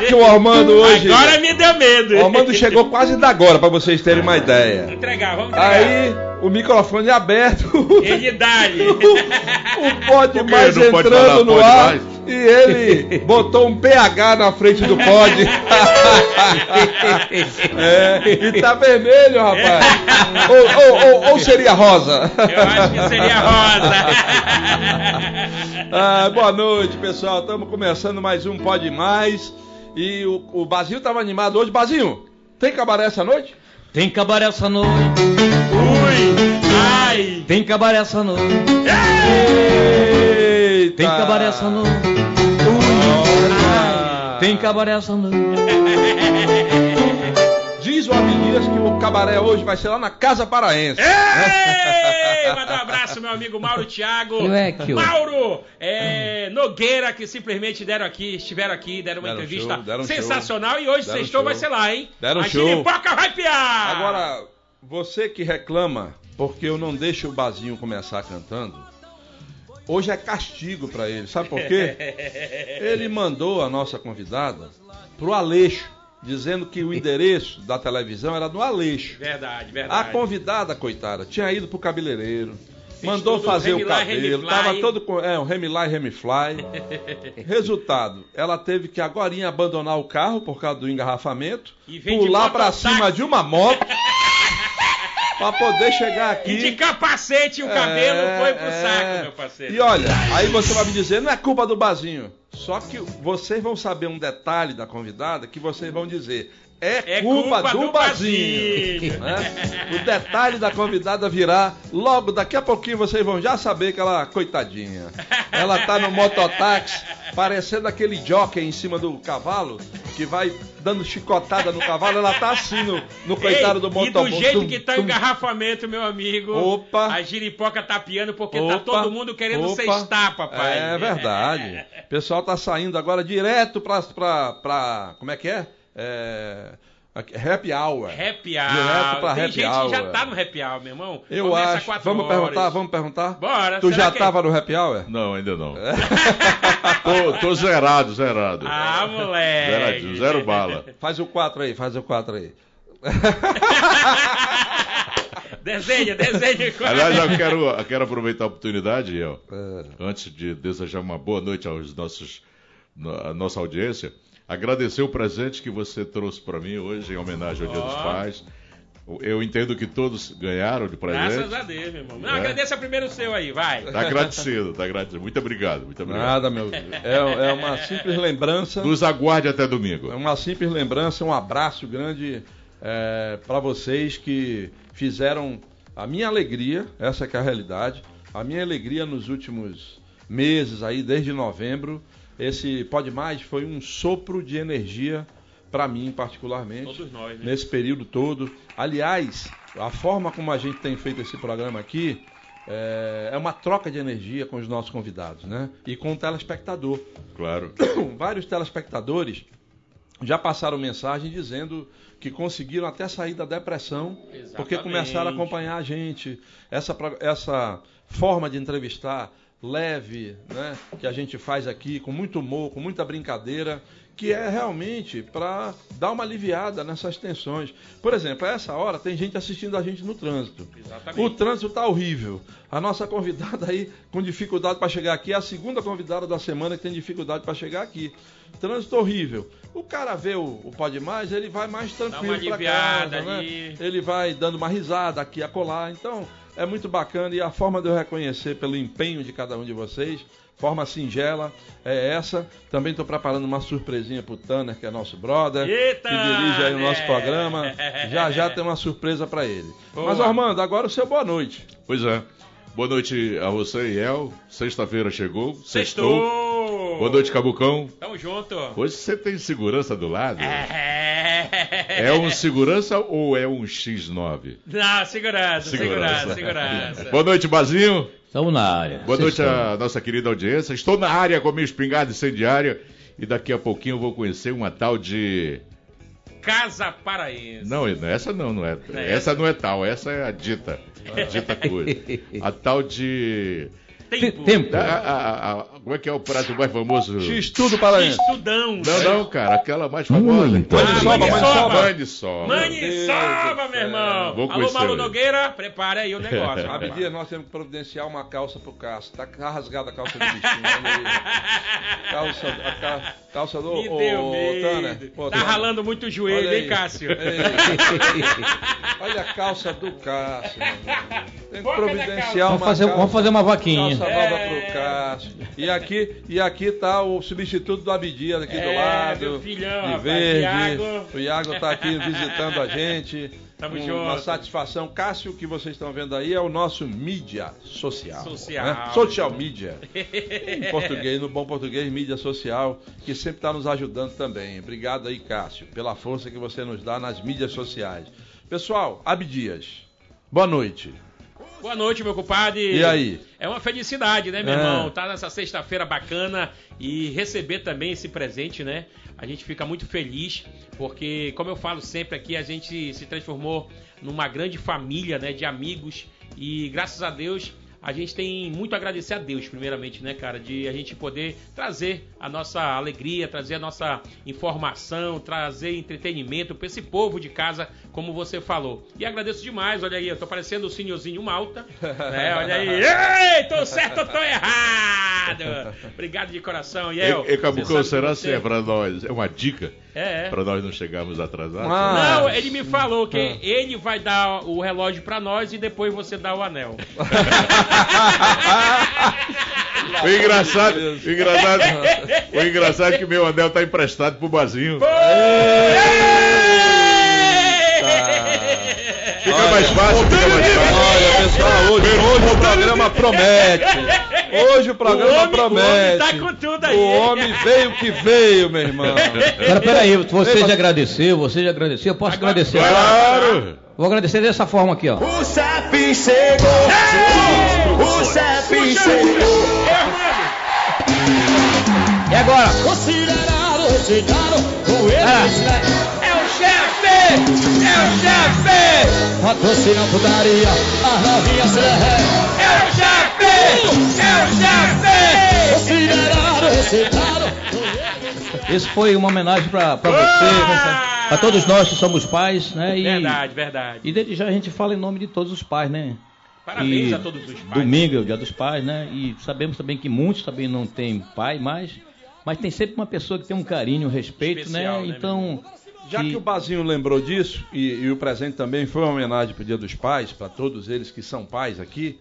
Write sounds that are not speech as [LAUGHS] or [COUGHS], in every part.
que o Ormando hoje. Agora me deu medo. O Ormando chegou quase da agora, pra vocês terem uma ideia. Entregar, vamos entregar. Aí, o microfone aberto. Ele dá-lhe. [LAUGHS] o pode Por que mais entrando falar no ar mais? e ele botou um PH na frente do pod. [LAUGHS] é, e tá vermelho, rapaz. ou, ou- ou- ou seria rosa? Eu acho que seria rosa. Ah, boa noite, pessoal. Estamos começando mais um Pode Mais. E o, o Bazinho estava animado hoje. Bazinho, tem cabaré essa noite? Tem cabaré essa noite, Ui, ai. tem cabaré essa noite, Eita! tem cabaré essa noite, Olha! tem cabaré essa noite. [LAUGHS] Diz o Abdias que o cabaré hoje vai ser lá na Casa Paraense. Ei, manda um abraço, meu amigo Mauro Thiago. Eu é Mauro é, Nogueira, que simplesmente deram aqui, estiveram aqui, deram uma Deram entrevista show, deram sensacional. E hoje Deram sextou show. vai ser lá, hein? Deram A show. giripoca vai piar! Agora, você que reclama porque eu não deixo o Bazinho começar cantando, hoje é castigo pra ele. Sabe por quê? [LAUGHS] Ele mandou a nossa convidada pro Aleixo, dizendo que o endereço da televisão era do Aleixo. Verdade, A verdade. convidada, coitada, tinha ido pro cabeleireiro. Mandou tudo fazer o cabelo, Remifly. tava todo com. É, um Remilai Remifly. [LAUGHS] Resultado, ela teve que agora abandonar o carro por causa do engarrafamento, pular pra mototáxi. cima de uma moto [LAUGHS] pra poder chegar aqui. E de capacete o cabelo É, foi pro é. saco, meu parceiro. E olha, aí você vai me dizer, não é culpa do Bazinho. Só que vocês vão saber um detalhe da convidada que vocês vão dizer. É, É culpa, culpa do, do Bazinho. Né? O detalhe da convidada virá logo daqui a pouquinho vocês vão já saber que ela, coitadinha, ela tá no mototáxi, parecendo aquele jockey em cima do cavalo, que vai dando chicotada no cavalo, ela tá assim no, no coitado Ei, do E motoboy. do jeito Tum, que tá o engarrafamento, meu amigo. Opa. A giripoca tá piando porque tá Opa, todo mundo querendo opa. cestar, papai. É verdade. [LAUGHS] O pessoal tá saindo agora direto pra. pra, pra como é que é? É. Happy hour. Happy Direto hour. pra Tem happy gente hour. que já tá no happy hour, meu irmão. Eu Começa acho. quatro Vamos horas. perguntar, vamos perguntar? Bora. Tu já que- tava no happy hour? Não, ainda não. É. [LAUGHS] tô, tô zerado, zerado. Ah, moleque. Zeradinho, zero bala. Faz o 4 aí, faz o 4 aí. [LAUGHS] Desenha, desenha. Aliás, eu quero, eu quero aproveitar a oportunidade, El, É. antes de desejar uma boa noite aos nossos, a nossa audiência, agradecer o presente que você trouxe para mim hoje em homenagem ao Dia dos. Pais. Eu entendo que todos ganharam de presente. Graças a Deus, meu irmão. Não, É. agradeça primeiro o seu aí, vai. Tá agradecido, tá agradecido. Muito obrigado, muito obrigado. Nada, meu. É, é uma simples lembrança. Nos aguarde até É domingo. uma simples lembrança, um abraço grande é, para vocês que fizeram a minha alegria, essa que é a realidade, a minha alegria nos últimos meses aí, desde novembro. Esse Pode Mais foi um sopro de energia para mim, particularmente. Todos nós, né? Nesse período todo. Aliás, a forma como a gente tem feito esse programa aqui é, é uma troca de energia com os nossos convidados, né? E com o telespectador Claro. [COUGHS] vários telespectadores já passaram mensagem dizendo que conseguiram até sair da depressão porque Exatamente. começaram a acompanhar a gente. Essa, essa forma de entrevistar leve, né, que a gente faz aqui com muito humor, com muita brincadeira, que é realmente para dar uma aliviada nessas tensões. Por exemplo, a essa hora tem gente assistindo a gente no trânsito. Exatamente. O trânsito tá horrível. A nossa convidada aí com dificuldade para chegar aqui é a segunda convidada da semana que tem dificuldade para chegar aqui. Trânsito horrível. O cara vê o, o Pode Mais, ele vai mais tranquilo uma para aliviada casa, né? ali. Ele vai dando uma risada aqui a colar. Então, é muito bacana e a forma de eu reconhecer pelo empenho de cada um de vocês, forma singela, é essa. Também estou preparando uma surpresinha pro Tanner, que é nosso brother, Eita, que dirige aí o nosso né? programa. [LAUGHS] Já já tem uma surpresa para ele. Boa. Mas Armando, agora o seu boa noite. Pois é. Boa noite a você e El. Sexta-feira chegou. Sextou. Boa noite, Cabucão. Tamo junto. Hoje você tem segurança do lado? É. É um segurança ou é um X9? Não, segurança, segurança, segurança. Boa noite, Bazinho. Estamos na área. Boa noite Vocês à nossa querida audiência. Estou na área com a minha espingarda incendiária e daqui a pouquinho eu vou conhecer uma tal de. Casa Paraense. Não, essa não, não é. É Essa não é tal, essa é a dita. A dita coisa. [LAUGHS] A tal de. Tempo. Tempo. A- a- a- como é que é o prato mais famoso? X tudo para ele. Estudão. Não, não, cara, aquela mais famosa. Muito. Maniçoba, Ah, maniçoba. Maniçoba. Maniçoba, meu irmão. Vou Alô, Malu. Nogueira, prepare aí o [LAUGHS] negócio. Abdias, nós temos que providenciar uma calça pro Cássio. Tá rasgada a calça do bichinho. aí. [LAUGHS] Calça, a ca- calça do. Me ô, deu medo. Pô, tá ralando muito o joelho, hein. Cássio? Olha a calça do Cássio. Tem que providenciar uma Vamos fazer, calça, vamos fazer uma vaquinha. Nova É. pro Cássio. E aqui, e aqui tá o substituto do Abdias aqui do É, lado. meu filhão, de rapaz, verde. Iago. O Iago tá aqui [LAUGHS] visitando a gente. Tamo Um- junto. Uma satisfação. Cássio, que vocês estão vendo aí, é o nosso mídia social. Social. né? Social media. em português, no bom português, mídia social, que sempre está nos ajudando também. Obrigado aí, Cássio, pela força que você nos dá nas mídias sociais. Pessoal, Abdias, boa noite. Boa noite, meu compadre. E aí? É uma felicidade, né, meu É. irmão? Tá nessa sexta-feira bacana e receber também esse presente, né? A gente fica muito feliz, porque, como eu falo sempre aqui, a gente se transformou numa grande família, né, de amigos e graças a Deus a gente tem muito a agradecer a Deus, primeiramente, né, cara, de a gente poder trazer a nossa alegria, trazer a nossa informação, trazer entretenimento para esse povo de casa, como você falou. E agradeço demais, olha aí, eu tô parecendo o senhorzinho Malta, [LAUGHS] né? Olha aí, ei, tô certo ou tô errado? Obrigado de coração, e eu. E, e Cabucão, será se é pra nós? É uma dica É, é. pra nós não chegarmos atrasados? Ah. Não, ele me falou que ele vai dar o relógio pra nós e depois você dá o anel. [LAUGHS] O engraçado, o engraçado, o engraçado é que meu anel tá emprestado pro Bazinho. Fica mais fácil, fica mais fácil. Olha, pessoal, hoje, hoje o programa promete. Hoje o programa O homem- o promete. homem tá com tudo aí. O homem veio que veio, meu irmão. Agora, peraí, você já agradeceu, você já agradeceu, eu posso Agora- agradecer. Claro! Vou agradecer dessa forma aqui, ó. O CEP chegou! O CEP chegou! E agora? Considerado, rejeitado, com eles, né? É o chefe! É o chefe! Patrocina a putaria, as novinhas se derretem. É o chefe! É o chefe! Considerado, rejeitado, Esse foi uma homenagem pra, pra você, a todos nós que somos pais, né? E, Verdade, verdade. E desde já a gente fala em nome de todos os pais, né? Parabéns E a todos os pais. Domingo é o dia dos pais, né? E sabemos também que muitos também não têm pai mais, mas tem sempre uma pessoa que tem um carinho, um respeito, Especial, né? né, Então. Já que o Bazinho lembrou disso, e, e o presente também foi uma homenagem para o Dia dos Pais, para todos eles que são pais aqui,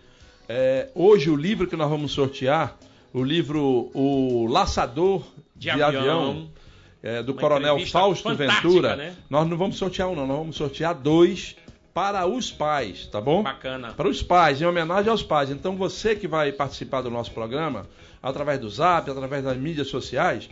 é, hoje o livro que nós vamos sortear, o livro O Laçador de, De Avião, Avião. é, do Coronel Fausto Ventura, né? nós não vamos sortear um não, nós vamos sortear dois para os pais, tá bom? Bacana. Para os pais, em homenagem aos pais. Então você que vai participar do nosso programa, através do Zap, através das mídias sociais,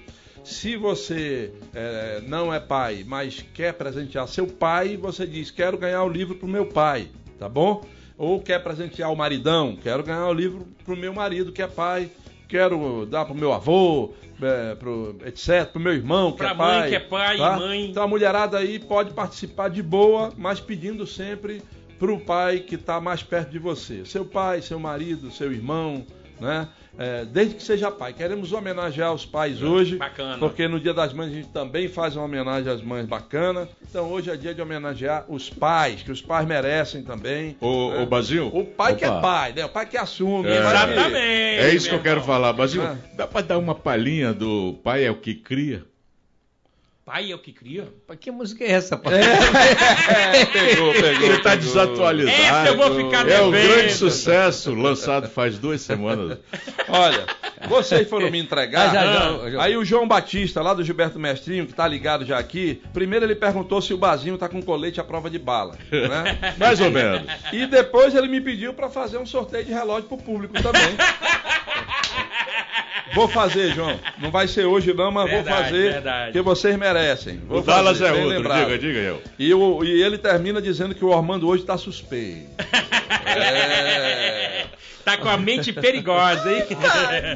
se você eh, não é pai, mas quer presentear seu pai, você diz: Quero ganhar o livro para o meu pai, tá bom? Ou quer presentear o maridão, quero ganhar o livro para o meu marido que é pai, quero dar para o meu avô, eh, pro, etc., para o meu irmão que Pra é mãe pai. que é pai, tá? mãe. Então a mulherada aí pode participar de boa, mas pedindo sempre para o pai que está mais perto de você. Seu pai, seu marido, seu irmão, né? É, desde que seja pai. Queremos homenagear os pais hoje. Bacana. Porque no Dia das Mães a gente também faz uma homenagem às mães bacana. Então hoje é dia de homenagear os pais, que os pais merecem também. Ô, né? ô Bazinho, O pai que é Opa. pai, né? O pai que assume. É. o Exatamente. é isso que eu quero falar. Bazinho, Ah. dá pra dar uma palhinha do pai é o que cria? Pai é o que cria? Que música é essa, pai? É, [LAUGHS] pegou, pegou. Ele tá pegou. desatualizado. Essa eu vou ficar É um devendo. grande sucesso, lançado faz duas semanas. Olha, vocês foram me entregar. Ah, já, já, já. Aí o João Batista, lá do Gilberto Mestrinho, que tá ligado já aqui, primeiro ele perguntou se o Bazinho tá com colete à prova de bala. Né? [LAUGHS] Mais ou menos. E depois ele me pediu para fazer um sorteio de relógio pro público também. Vou fazer, João. Não vai ser hoje não, mas vou Verdade, fazer, verdade. porque vocês merecem. Vou O Dallas fazer, é outro, lembrado. diga, diga eu. E, o- e ele termina dizendo que o Ormando hoje tá suspeito. É. Tá com a mente perigosa, hein? [LAUGHS]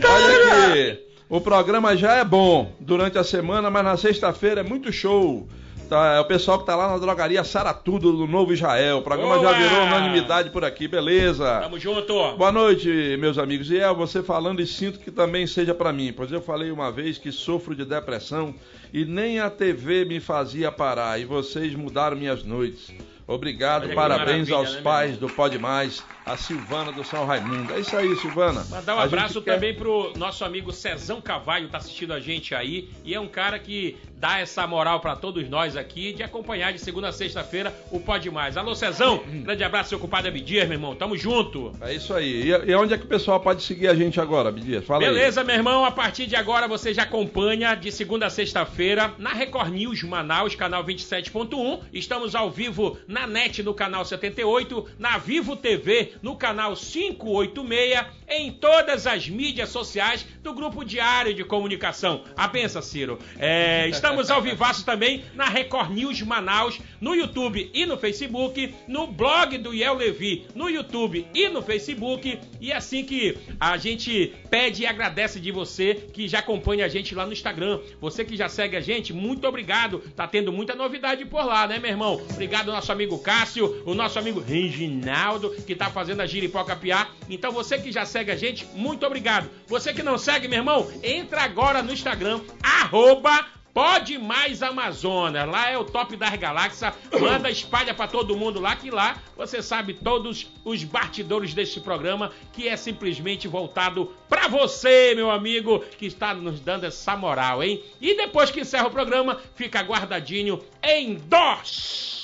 Olha aqui, o programa já é bom durante a semana, mas na sexta-feira é muito show. Tá, é o pessoal que tá lá na drogaria Saratudo do Novo Israel. O programa Boa! já virou unanimidade por aqui, beleza? Tamo junto. Boa noite, meus amigos. E é você falando e sinto que também seja pra mim, pois eu falei uma vez que sofro de depressão e nem a TV me fazia parar e vocês mudaram minhas noites. Obrigado, parabéns aos né, pais do Pode Mais, a Silvana do São Raimundo. É isso aí, Silvana. Mandar um A abraço quer- também pro nosso amigo Cezão Cavalho, tá assistindo a gente aí. E é um cara que dá essa moral pra todos nós aqui de acompanhar de segunda a sexta-feira o Pode Mais. Alô, Cezão, grande abraço, seu culpado Abdias, meu irmão. Tamo junto. É isso aí. E, e onde é que o pessoal pode seguir a gente agora, Bidias? Fala aí. Beleza, meu irmão? A partir de agora você já acompanha de segunda a sexta-feira na Record News Manaus, canal 27.1. Estamos ao vivo na NET no canal 78, na Vivo TV no canal 586, em todas as mídias sociais do Grupo Diário de Comunicação. A benção, Ciro. É, estamos ao vivaço também na Record News Manaus, no YouTube e no Facebook, no blog do Iel Levi, no YouTube e no Facebook. E assim que a gente pede e agradece de você que já acompanha a gente lá no Instagram. Você que já segue a gente, muito obrigado. Tá tendo muita novidade por lá, né, meu irmão? Obrigado nosso amigo Cássio, o nosso amigo Reginaldo, que tá fazendo a Giripoca Piá. Então você que já segue a gente, muito obrigado. Você que não segue, meu irmão, entra agora no Instagram, arroba Pode Mais Amazonas, lá é o top das galáxias. Manda, espalha pra todo mundo lá, que lá você sabe todos os bastidores deste programa, que é simplesmente voltado pra você, meu amigo, que está nos dando essa moral, hein? E depois que encerra o programa, fica guardadinho em DOS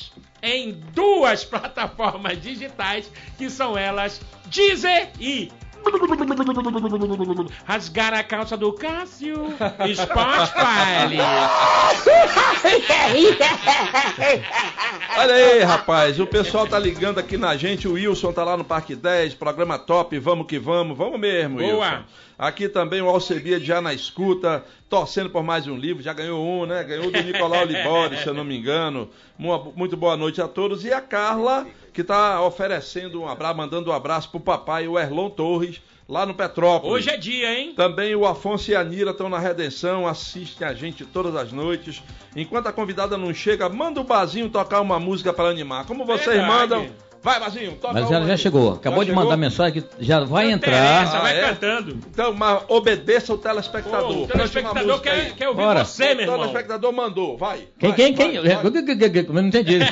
em duas [LAUGHS] plataformas digitais, que são elas Deezer e Rasgar a calça do Cássio Spotify. Olha aí, rapaz, o pessoal tá ligando aqui na gente, o Wilson tá lá no Parque 10, programa top, vamos que vamos, vamos mesmo, Boa. Wilson. Aqui também o Alcebia já na escuta, torcendo por mais um livro, já ganhou um, né? Ganhou do Nicolau Libori, se eu não me engano. Uma- muito boa noite a todos. E a Carla, que tá oferecendo um abraço, mandando um abraço pro papai, o Erlon Torres, lá no Petrópolis. Hoje é dia, hein? Também o Afonso e a Nira estão na Redenção, assistem a gente todas as noites. Enquanto a convidada não chega, manda o Bazinho tocar uma música para animar. Como vocês Verdade. mandam? Vai, Bazinho, toca Mas uma ela já aí. chegou. Acabou Já de chegou? mandar mensagem que já vai Não entrar. interessa, vai Ah, é? cantando. Então, mas obedeça o telespectador. Ô, o telespectador quer, quer ouvir Bora. você, meu O irmão. telespectador mandou, vai. Quem, vai, quem, quem? vai, vai. Eu não entendi. [LAUGHS]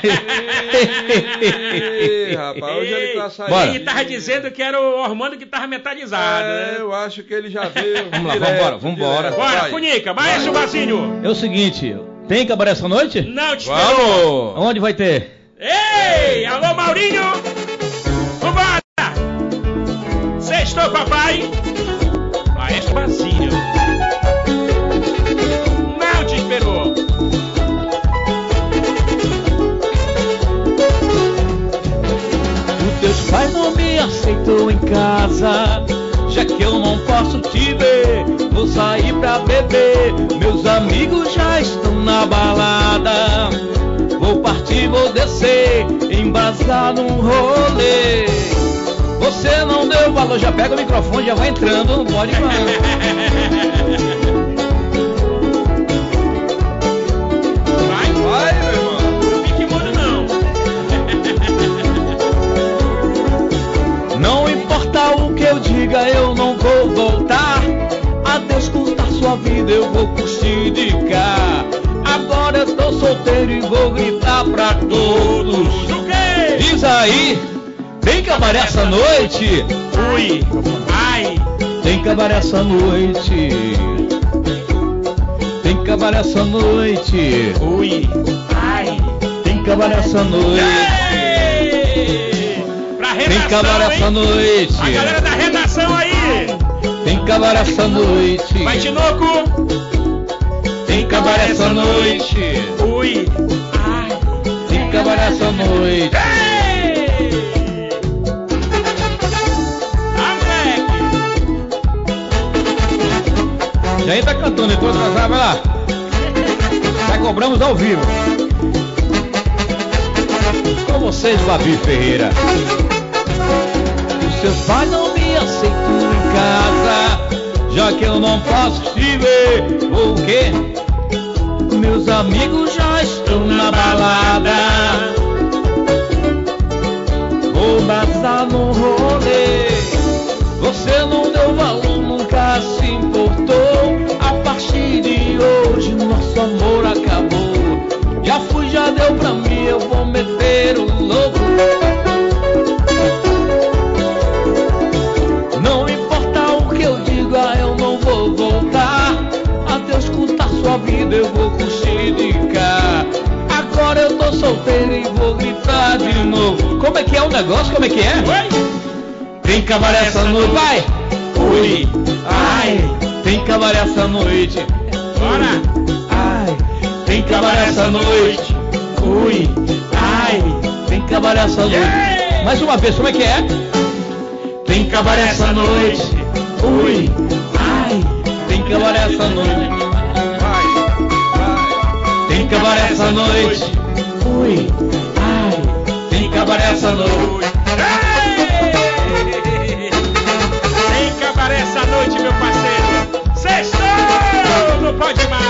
Ih, rapaz, hoje ele tá saindo. Bora. Ele tava dizendo que era o hormônio que tava metalizado, É, né? eu acho que ele já veio. [LAUGHS] Vamos lá, direto, vambora, vambora. direto. Bora, Vai. Funica, maestro Bazinho. É o seguinte, tem cabaré essa noite? Não te esperou. Vamos! Onde vai ter? Ei, alô Maurinho. Vambora. Sextou, papai. Maestro Bazinho. Não te esperou. Os teus pais não me aceitam em casa, já que eu não posso te ver. Vou sair pra beber, meus amigos já estão na balada. Vou partir, vou descer, embasar num rolê. Você não deu valor, já pega o microfone, já vai entrando, não pode mais. Vai, Vai, meu irmão. não fique mudo não. Não importa o que eu diga, eu não vou voltar. Adeus curta sua vida, eu vou curtir de cá. Agora eu tô solteiro e vou gritar pra todos. Diz aí, tem cabaré essa noite? Ui. Ai. Tem cabaré essa noite. Tem cabaré essa noite. Ui. Ai. Tem cabaré essa noite. Tem cabaré essa noite. A galera da redação aí. Tem cabaré essa noite. Vai, Tinoco. Tem cabaré essa noite. Ui. Ai. Cabaré essa noite. Já entra cantando, entrou atrasado, vai lá. Já cobramos ao vivo. Com vocês, Babi Ferreira. Os seus pais não me me aceito em casa, já que eu não posso te ver. O quê? Meus amigos já estão na balada. Vou dançar no rolê. Você solteiro e vou gritar de novo. Como é que é o negócio? Como é que é? Tem cabaré essa noite, vai! Ui, ai, tem cabaré essa noite. Bora! Ai, tem cabaré essa noite. Ui, ai, tem cabaré essa noite. Mais uma vez, como é que é? Tem cabaré essa noite. Ui, ai, tem cabaré essa noite. Vai, vai. Tem cabaré essa noite. Ui, ai, tem cabaré essa noite. Tem cabaré essa noite, meu parceiro. Sextou! Não pode mais!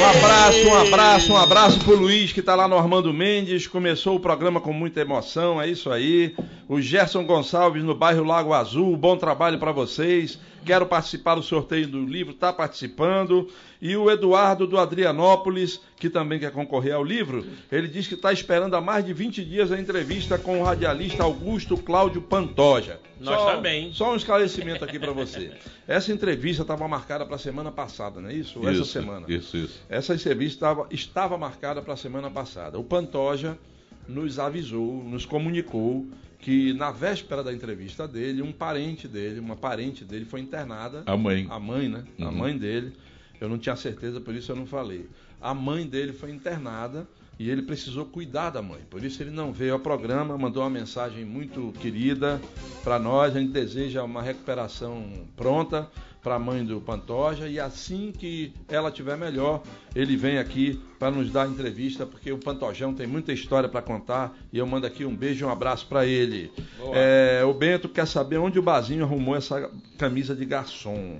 Um abraço, um abraço, um abraço pro Luiz que tá lá no Armando Mendes. Começou o programa com muita emoção, é isso aí. O Gerson Gonçalves no bairro Lago Azul, bom trabalho para vocês. Quero participar do sorteio do livro, tá participando. E o Eduardo do Adrianópolis, que também quer concorrer ao livro, ele diz que está esperando há mais de 20 dias a entrevista com o radialista Augusto Cláudio Pantoja. Nós Só- também. Só um esclarecimento aqui para você. Essa entrevista estava marcada para a semana passada, não é isso? Ou essa Isso, semana? Isso, isso. Essa entrevista estava, estava marcada para a semana passada. O Pantoja nos avisou, nos comunicou que na véspera da entrevista dele, um parente dele, uma parente dele foi internada. A mãe. A mãe, né? A Uhum. mãe dele. Eu não tinha certeza, por isso eu não falei. A mãe dele foi internada e ele precisou cuidar da mãe. Por isso ele não veio ao programa, mandou uma mensagem muito querida para nós. A gente deseja uma recuperação pronta para a mãe do Pantoja e assim que ela tiver melhor, ele vem aqui para nos dar entrevista, porque o Pantojão tem muita história para contar e eu mando aqui um beijo e um abraço para ele. É, o Bento quer saber onde o Bazinho arrumou essa camisa de garçom.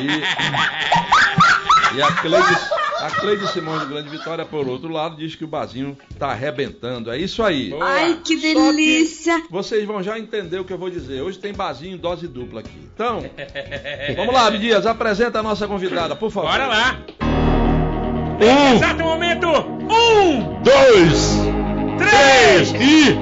E, e a, Cleide, a Cleide Simões do Grande Vitória, por outro lado, diz que o Bazinho tá arrebentando. É isso aí. Boa. Ai, que Só que delícia! Vocês vão já entender o que eu vou dizer. Hoje tem Bazinho em dose dupla aqui. Então, vamos lá, Abdias, apresenta a nossa convidada, por favor. Bora lá! Um, Exato momento! Um, dois, três, e.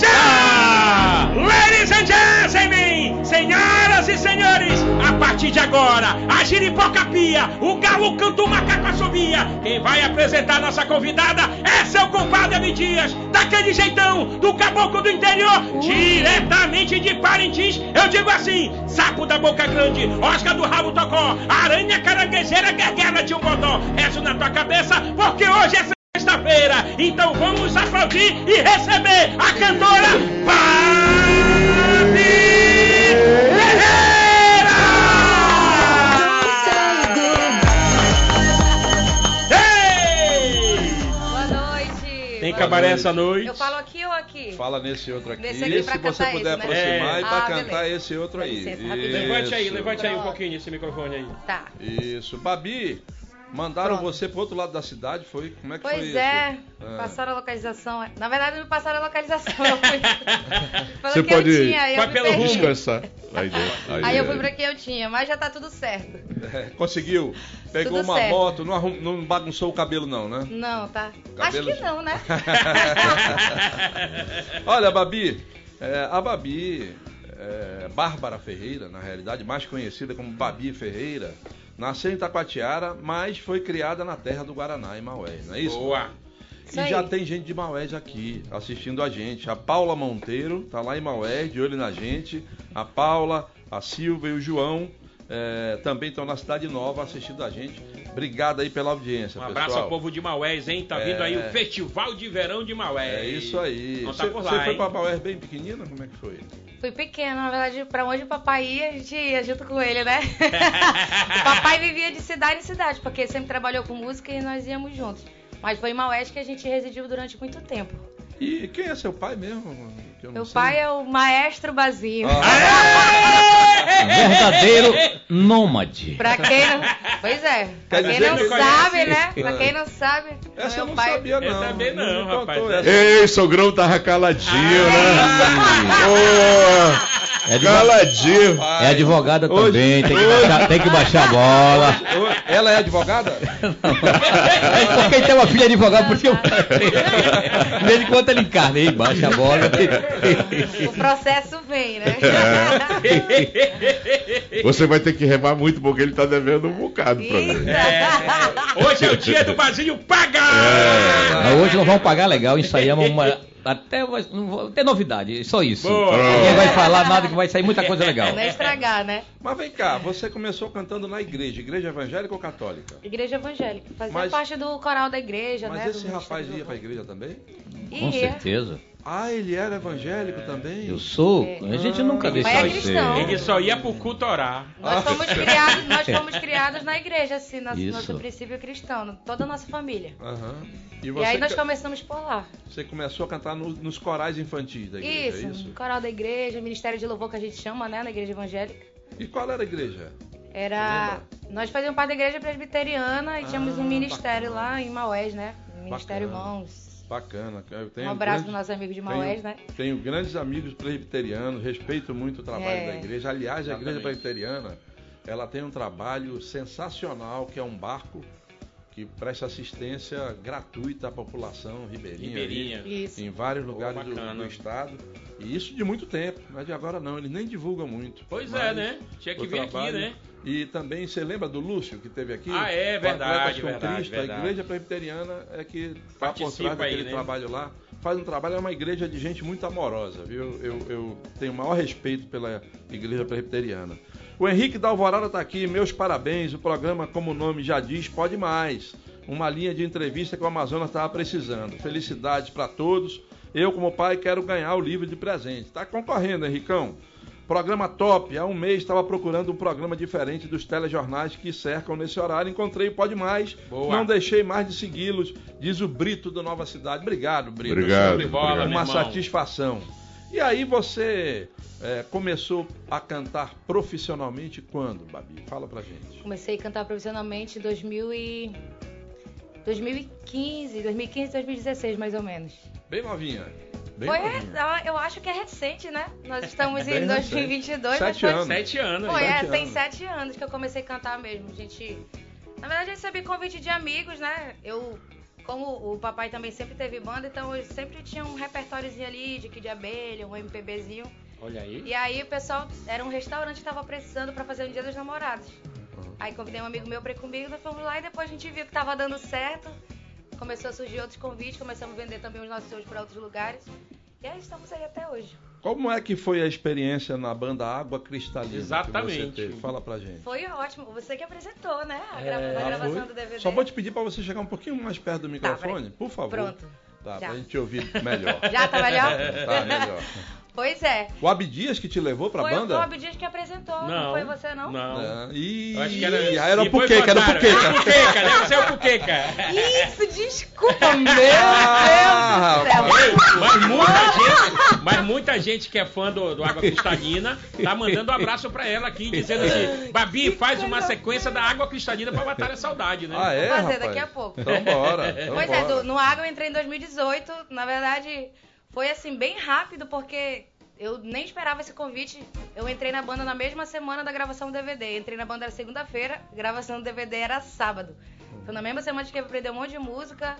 já! Ladies and gentlemen, senhoras e senhores, a partir de agora, a giripoca pia, o galo canta o macaco assovia. Quem vai apresentar nossa convidada é seu compadre Abdias, daquele jeitão, do caboclo do interior, diretamente de Parintins. Eu digo assim, sapo da boca grande, osca do rabo tocó, aranha caranguejeira, guerguela de um bodó. Rezo na tua cabeça, porque hoje é sexta-feira. Então vamos aplaudir e receber a cantora Babi Tem cabaré noite. essa noite? Eu falo aqui ou aqui? Fala nesse outro aqui. Nesse aqui e pra se você puder esse, né? aproximar É. e para Ah, cantar beleza. esse outro aí. licença. Levante aí, levante aí um Pronto. pouquinho esse microfone aí. Tá. Isso. Babi, mandaram Pronto. você pro outro lado da cidade, foi? Como é que foi Pois isso? é, Ah. passaram a localização. Na verdade, não me passaram a localização. Fui... [LAUGHS] Você que pode eu tinha, aí eu Vai pelo rumo. Descansar. Aí, deu. Aí eu fui pra que eu tinha, mas já tá tudo certo. É, conseguiu. Pegou Tudo uma certo. moto, não, arrum- não bagunçou o cabelo não, né? Não, tá? Cabelo- Acho que não, né? [LAUGHS] Olha, Babi, é, a Babi, é, Bárbara Ferreira, na realidade, mais conhecida como Babi Ferreira, nasceu em Taquatiara, mas foi criada na terra do Guaraná, em Maués, não é isso? Boa. E já tem gente de Maués aqui assistindo a gente. A Paula Monteiro tá lá em Maués, de olho na gente. A Paula, a Silvia e o João é, também estão na Cidade Nova assistindo a gente. Obrigado aí pela audiência, Um pessoal. abraço ao povo de Maués, hein? Tá vindo aí o Festival de Verão de Maués. É isso aí. Então tá Você você lá, foi hein? pra Bauer bem pequenina? Como é que foi? Fui pequena, na verdade, pra onde o papai ia, a gente ia junto com ele, né? [LAUGHS] o papai vivia de cidade em cidade, porque sempre trabalhou com música e nós íamos juntos. Mas foi em Maués que a gente residiu durante muito tempo. E quem é seu pai mesmo? Que eu não Meu sei. pai é o maestro Bazinho. Ah, Verdadeiro nômade. Pra quem não. Pois é. Pra quem não que sabe, conhece? né? Pra quem não sabe, essa meu eu não pai. sabia, não. Eu também não, me rapaz. Ei, sogrão tava caladinho, Ah. né? É, advo- caladinho. é advogada Hoje- também, tem que, baixar, tem que baixar a bola. Ela é advogada? É porque ele tem uma filha advogada, por isso que eu. [LAUGHS] De vez em quando ele encarna, aí baixa a bola. [LAUGHS] [LAUGHS] O processo vem, né? Você vai ter que remar muito porque ele tá devendo um bocado pra mim. Isso. Hoje é o dia do Bazinho pagar! Mas hoje nós vamos pagar legal, ensaiamos uma. Até vai- não vou ter novidade, só isso. Boa. Ninguém vai falar nada que vai sair muita coisa legal. Não estragar, né? Mas vem cá, você começou cantando na igreja, igreja evangélica ou católica? Igreja evangélica. Fazia Mas- parte do coral da igreja, Mas né? esse do rapaz ia pra igreja também? Com Ia. certeza. Ah, ele era evangélico também? Eu sou. É. A gente nunca Ah. é isso cristão. ser. Ele só ia pro culto orar. Nós fomos criados, nós [LAUGHS] fomos criados na igreja, assim, nosso, nosso princípio cristão, toda a nossa família. Aham. E E aí nós começamos por lá. você começou a cantar no- nos corais infantis da igreja, Isso, é isso? coral da igreja, ministério de louvor que a gente chama, né, na igreja evangélica. E qual era a igreja? Era. Nós fazíamos parte da igreja presbiteriana e tínhamos Ah, um ministério bacana. lá em Maués, né? Ministério Bacana. Irmãos. Bacana. Eu tenho Um abraço grandes- para nossos amigos de tenho- Maués, né? Tenho grandes amigos presbiterianos, respeito muito o trabalho É. da igreja. Aliás, a igreja Exatamente. presbiteriana, ela tem um trabalho sensacional, que é um barco que presta assistência gratuita à população ribeirinha. Ribeirinha. Isso. Em vários lugares do, do estado. E isso de muito tempo, não é de agora não. Eles nem divulgam muito. Pois Mas é, né? Tinha que vir aqui, trabalho- né? E também, você lembra do Lúcio que teve aqui? Ah, é, verdade, com verdade, Cristo, verdade. A igreja presbiteriana é que está por trás daquele né? trabalho lá. Faz um trabalho, é uma igreja de gente muito amorosa, viu? Eu, eu tenho o maior respeito pela igreja presbiteriana. O Henrique da Alvorada está aqui, meus parabéns. O programa, como o nome já diz, pode mais. Uma linha de entrevista que o Amazonas estava precisando. Felicidades para todos. Eu, como pai, quero ganhar o livro de presente. Está concorrendo, Henricão. Programa top. Há um mês estava procurando um programa diferente dos telejornais que cercam nesse horário. Encontrei o Pode Mais. Boa. Não deixei mais de segui-los, diz o Brito do Nova Cidade. Obrigado, Brito. Obrigado, bola, meu Uma irmão. satisfação. E aí você é, começou a cantar profissionalmente quando, Babi? Fala pra gente. Comecei a cantar profissionalmente em 2000 e... 2015, 2015, 2016 mais ou menos. Bem novinha. Bem Foi, novinha. eu acho que é recente, né? Nós [LAUGHS] estamos em recente. 2022, mas Sete foi, anos. Sete anos. Foi, é, Sete tem anos. sete anos que eu comecei a cantar mesmo. Gente, na verdade, eu recebi convite de amigos, né? Eu, como o papai também sempre teve banda, então eu sempre tinha um repertóriozinho ali de Kid de Abelha, um MPBzinho. Olha aí. E aí o pessoal, era um restaurante que tava precisando pra fazer um dia dos namorados. Aí convidei um amigo meu pra ir comigo, nós fomos lá e depois a gente viu que tava dando certo. Começou a surgir outros convites, começamos a vender também os nossos shows pra outros lugares. E aí estamos aí até hoje. Como é que foi a experiência na banda Água Cristalina? que Exatamente. Fala pra gente. Foi ótimo. Você que apresentou, né? A, É. a gravação foi? do DVD. Só vou te pedir pra você chegar um pouquinho mais perto do microfone, peraí. por favor. Pronto. Tá, Já. pra gente ouvir melhor. [LAUGHS] Já tá melhor? [LAUGHS] Tá melhor. [LAUGHS] Pois é. O Abdias que te levou pra foi banda? o Bob Dias que apresentou, não, foi você não? Não. É. Ih, Eu acho que era. era e o foi Puqueca, era o. Puqueca. Era o Puqueca, deve ser o Puqueca. Isso, desculpa, [LAUGHS] meu Ah, Deus do céu. Mas muita gente, mas muita gente que é fã do, do Água Cristalina tá mandando um abraço pra ela aqui, dizendo assim: Babi, faz uma sequência da Água Cristalina pra matar a saudade, né? Ah, é, Vou fazer rapaz? daqui a pouco. Então bora. Então Pois é, bora. do- no Água eu entrei em 2018. Na verdade, foi assim, bem rápido, porque eu nem esperava esse convite. Eu entrei na banda na mesma semana da gravação do DVD. Entrei na banda segunda-feira, gravação do DVD era sábado. Então, na mesma semana que eu aprender um monte de música.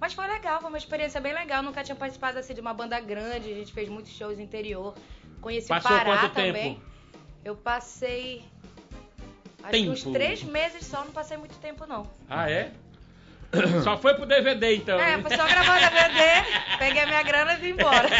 Mas foi legal, foi uma experiência bem legal. Nunca tinha participado assim de uma banda grande. A gente fez muitos shows no interior. Conheci Passou o Pará também. tempo? Eu passei. Acho que uns Tempo. três meses só, não passei muito tempo, não. Ah, é? Só foi pro DVD então. É, foi só gravar o DVD, peguei a minha grana e vim embora. [LAUGHS]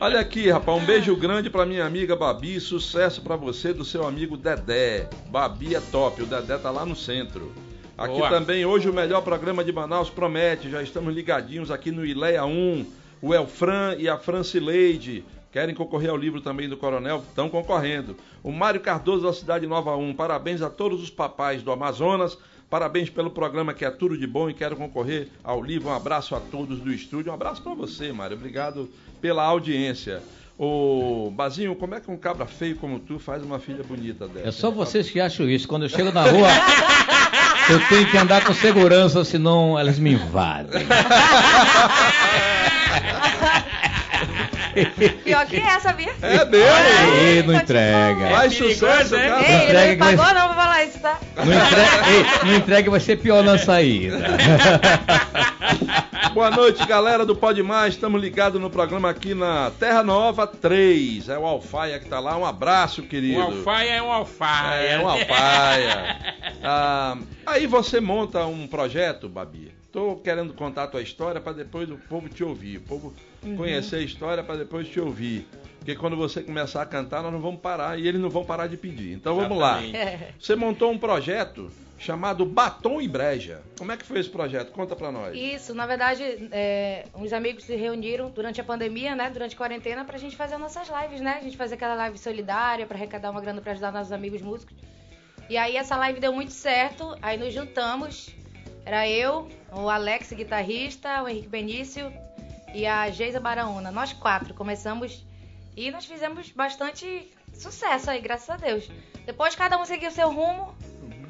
Olha aqui, rapaz, um beijo grande pra minha amiga Babi, sucesso pra você do seu amigo Dedé. Babi é top, o Dedé tá lá no centro. Aqui Boa. também, hoje o melhor programa de Manaus promete, já estamos ligadinhos aqui no Ileia 1. O Elfran e a Francileide querem concorrer ao livro também do Coronel, estão concorrendo. O Mário Cardoso da Cidade Nova 1, parabéns a todos os papais do Amazonas, parabéns pelo programa que é tudo de bom e quero concorrer ao livro. Um abraço a todos do estúdio, um abraço pra você, Mário, obrigado pela audiência. Ô, Bazinho, como é que um cabra feio como tu faz uma filha bonita dessa? É só vocês que acham isso. Quando eu chego na rua, eu tenho que andar com segurança, senão elas me invadem. [LAUGHS] [LAUGHS] Pior que é, sabia? É mesmo? Ei, não tô te entrega. Faz sucesso, né? cara. Ei, ele não Entrega me que vai- pagou não pra falar isso, tá? Não entrega, ei, não entrega vai ser pior na saída. [LAUGHS] Boa noite, galera do Pode Mais. Estamos ligados no programa aqui na Terra Nova 3. É o Alfaia que tá lá. Um abraço, querido. Um alfaia é um alfaia. É, um alfaia. Ah, aí você monta um projeto, Babi. Tô querendo contar a tua história para depois o povo te ouvir. O povo Uhum. conhecer a história para depois te ouvir. Porque quando você começar a cantar, nós não vamos parar e eles não vão parar de pedir. Então vamos lá. Exatamente. É. Você montou um projeto chamado Batom e Breja. Como é que foi esse projeto? Conta pra nós. Isso, na verdade, é, uns amigos se reuniram durante a pandemia, né? Durante a quarentena, pra gente fazer nossas lives, né? A gente fazer aquela live solidária pra arrecadar uma grana pra ajudar nossos amigos músicos. E aí essa live deu muito certo, aí nos juntamos. Era eu, o Alex, guitarrista, o Henrique Benício e a Geisa Baraúna. Nós quatro começamos e nós fizemos bastante sucesso aí, graças a Deus. Depois cada um seguiu seu rumo.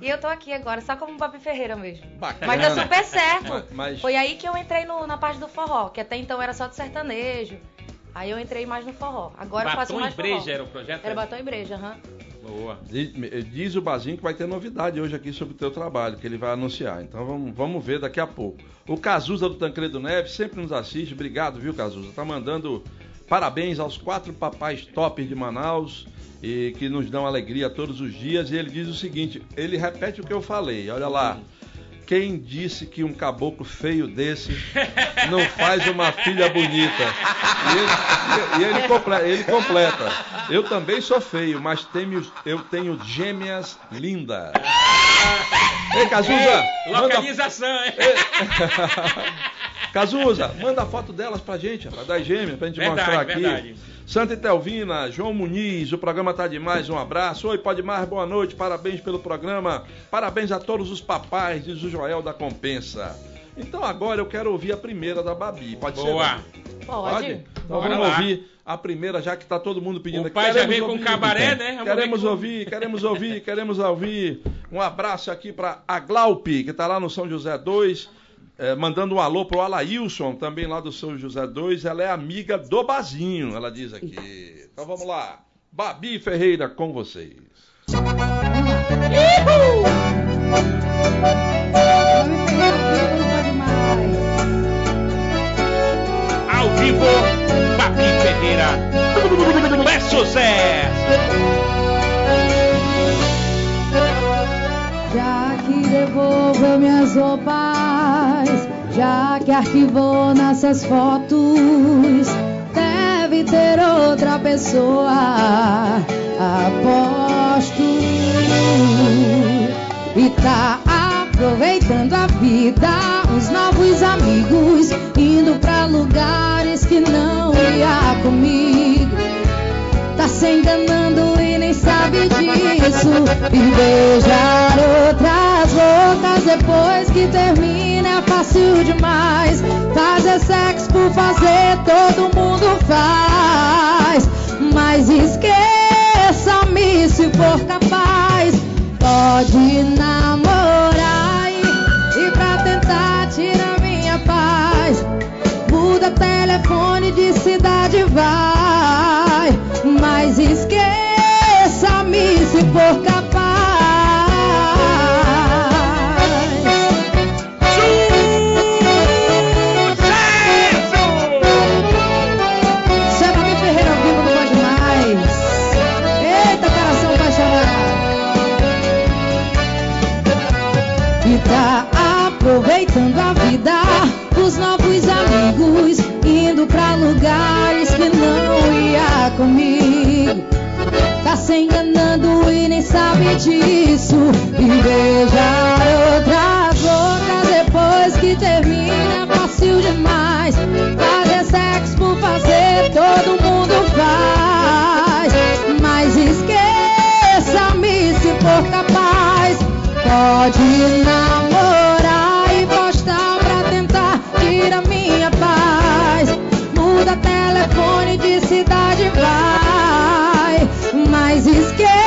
E eu tô aqui agora, só como Babi Ferreira mesmo. Bacana. Mas deu super certo. Mas- mas- Foi aí que eu entrei no- na parte do forró, que até então era só de sertanejo. Aí eu entrei mais no forró. Agora eu faço Batom mais e breja forró. era o projeto? Era batom e breja, aham. Boa. Diz, diz o Bazinho que vai ter novidade hoje aqui sobre o teu trabalho, que ele vai anunciar. Então vamos, vamos ver daqui a pouco. O Cazuza do Tancredo Neves sempre nos assiste. Obrigado, viu, Cazuza? Tá mandando parabéns aos quatro papais top de Manaus e que nos dão alegria todos os dias. E ele diz o seguinte: ele repete o que eu falei. Olha lá. Quem disse que um caboclo feio desse não faz uma filha bonita? E ele, e ele completa, ele completa. Eu também sou feio, mas tenho, eu tenho gêmeas lindas. Ei, Cazuza! Manda, Localização, é? [LAUGHS] Cazuza, manda a foto delas pra gente, rapaz, das gêmeas, pra gente Verdade, mostrar aqui. verdade. Santa Etelvina, João Muniz, o programa tá demais, um abraço. Oi, Pode Mais, boa noite, parabéns pelo programa. Parabéns a todos os papais, diz o Joel da Compensa. Então agora eu quero ouvir a primeira da Babi. Pode ser? Boa. Babi? Pode? Então Bora vamos lá. ouvir a primeira, já que tá todo mundo pedindo O aqui. pai já Queremos veio com ouvir. cabaré, né? Vamos Queremos ouvir, queremos ouvir, queremos ouvir. Um abraço aqui para a Glaupe, que tá lá no São José 2, eh, mandando um alô pro Alailson, também lá do São José 2. Ela é amiga do Bazinho, ela diz aqui. Então vamos lá. Babi Ferreira com vocês. Ao vivo, Babi Ferreira. É sucesso! Já que devolveu minhas roupas, já que arquivou nossas fotos, deve ter outra pessoa, aposto. E tá aproveitando a vida, os novos amigos, indo pra lugares que não disso. E beijar outras bocas depois que termina é fácil demais. Fazer sexo por fazer, todo mundo faz. Mas esqueça-me se for capaz. Pode namorar sabe disso. E beijar outra boca depois que termina é fácil demais. Fazer sexo por fazer, todo mundo faz. Mas esqueça-me se for capaz. Pode namorar e postar pra tentar tirar minha paz. Muda telefone de cidade, vai. Mas esqueça-me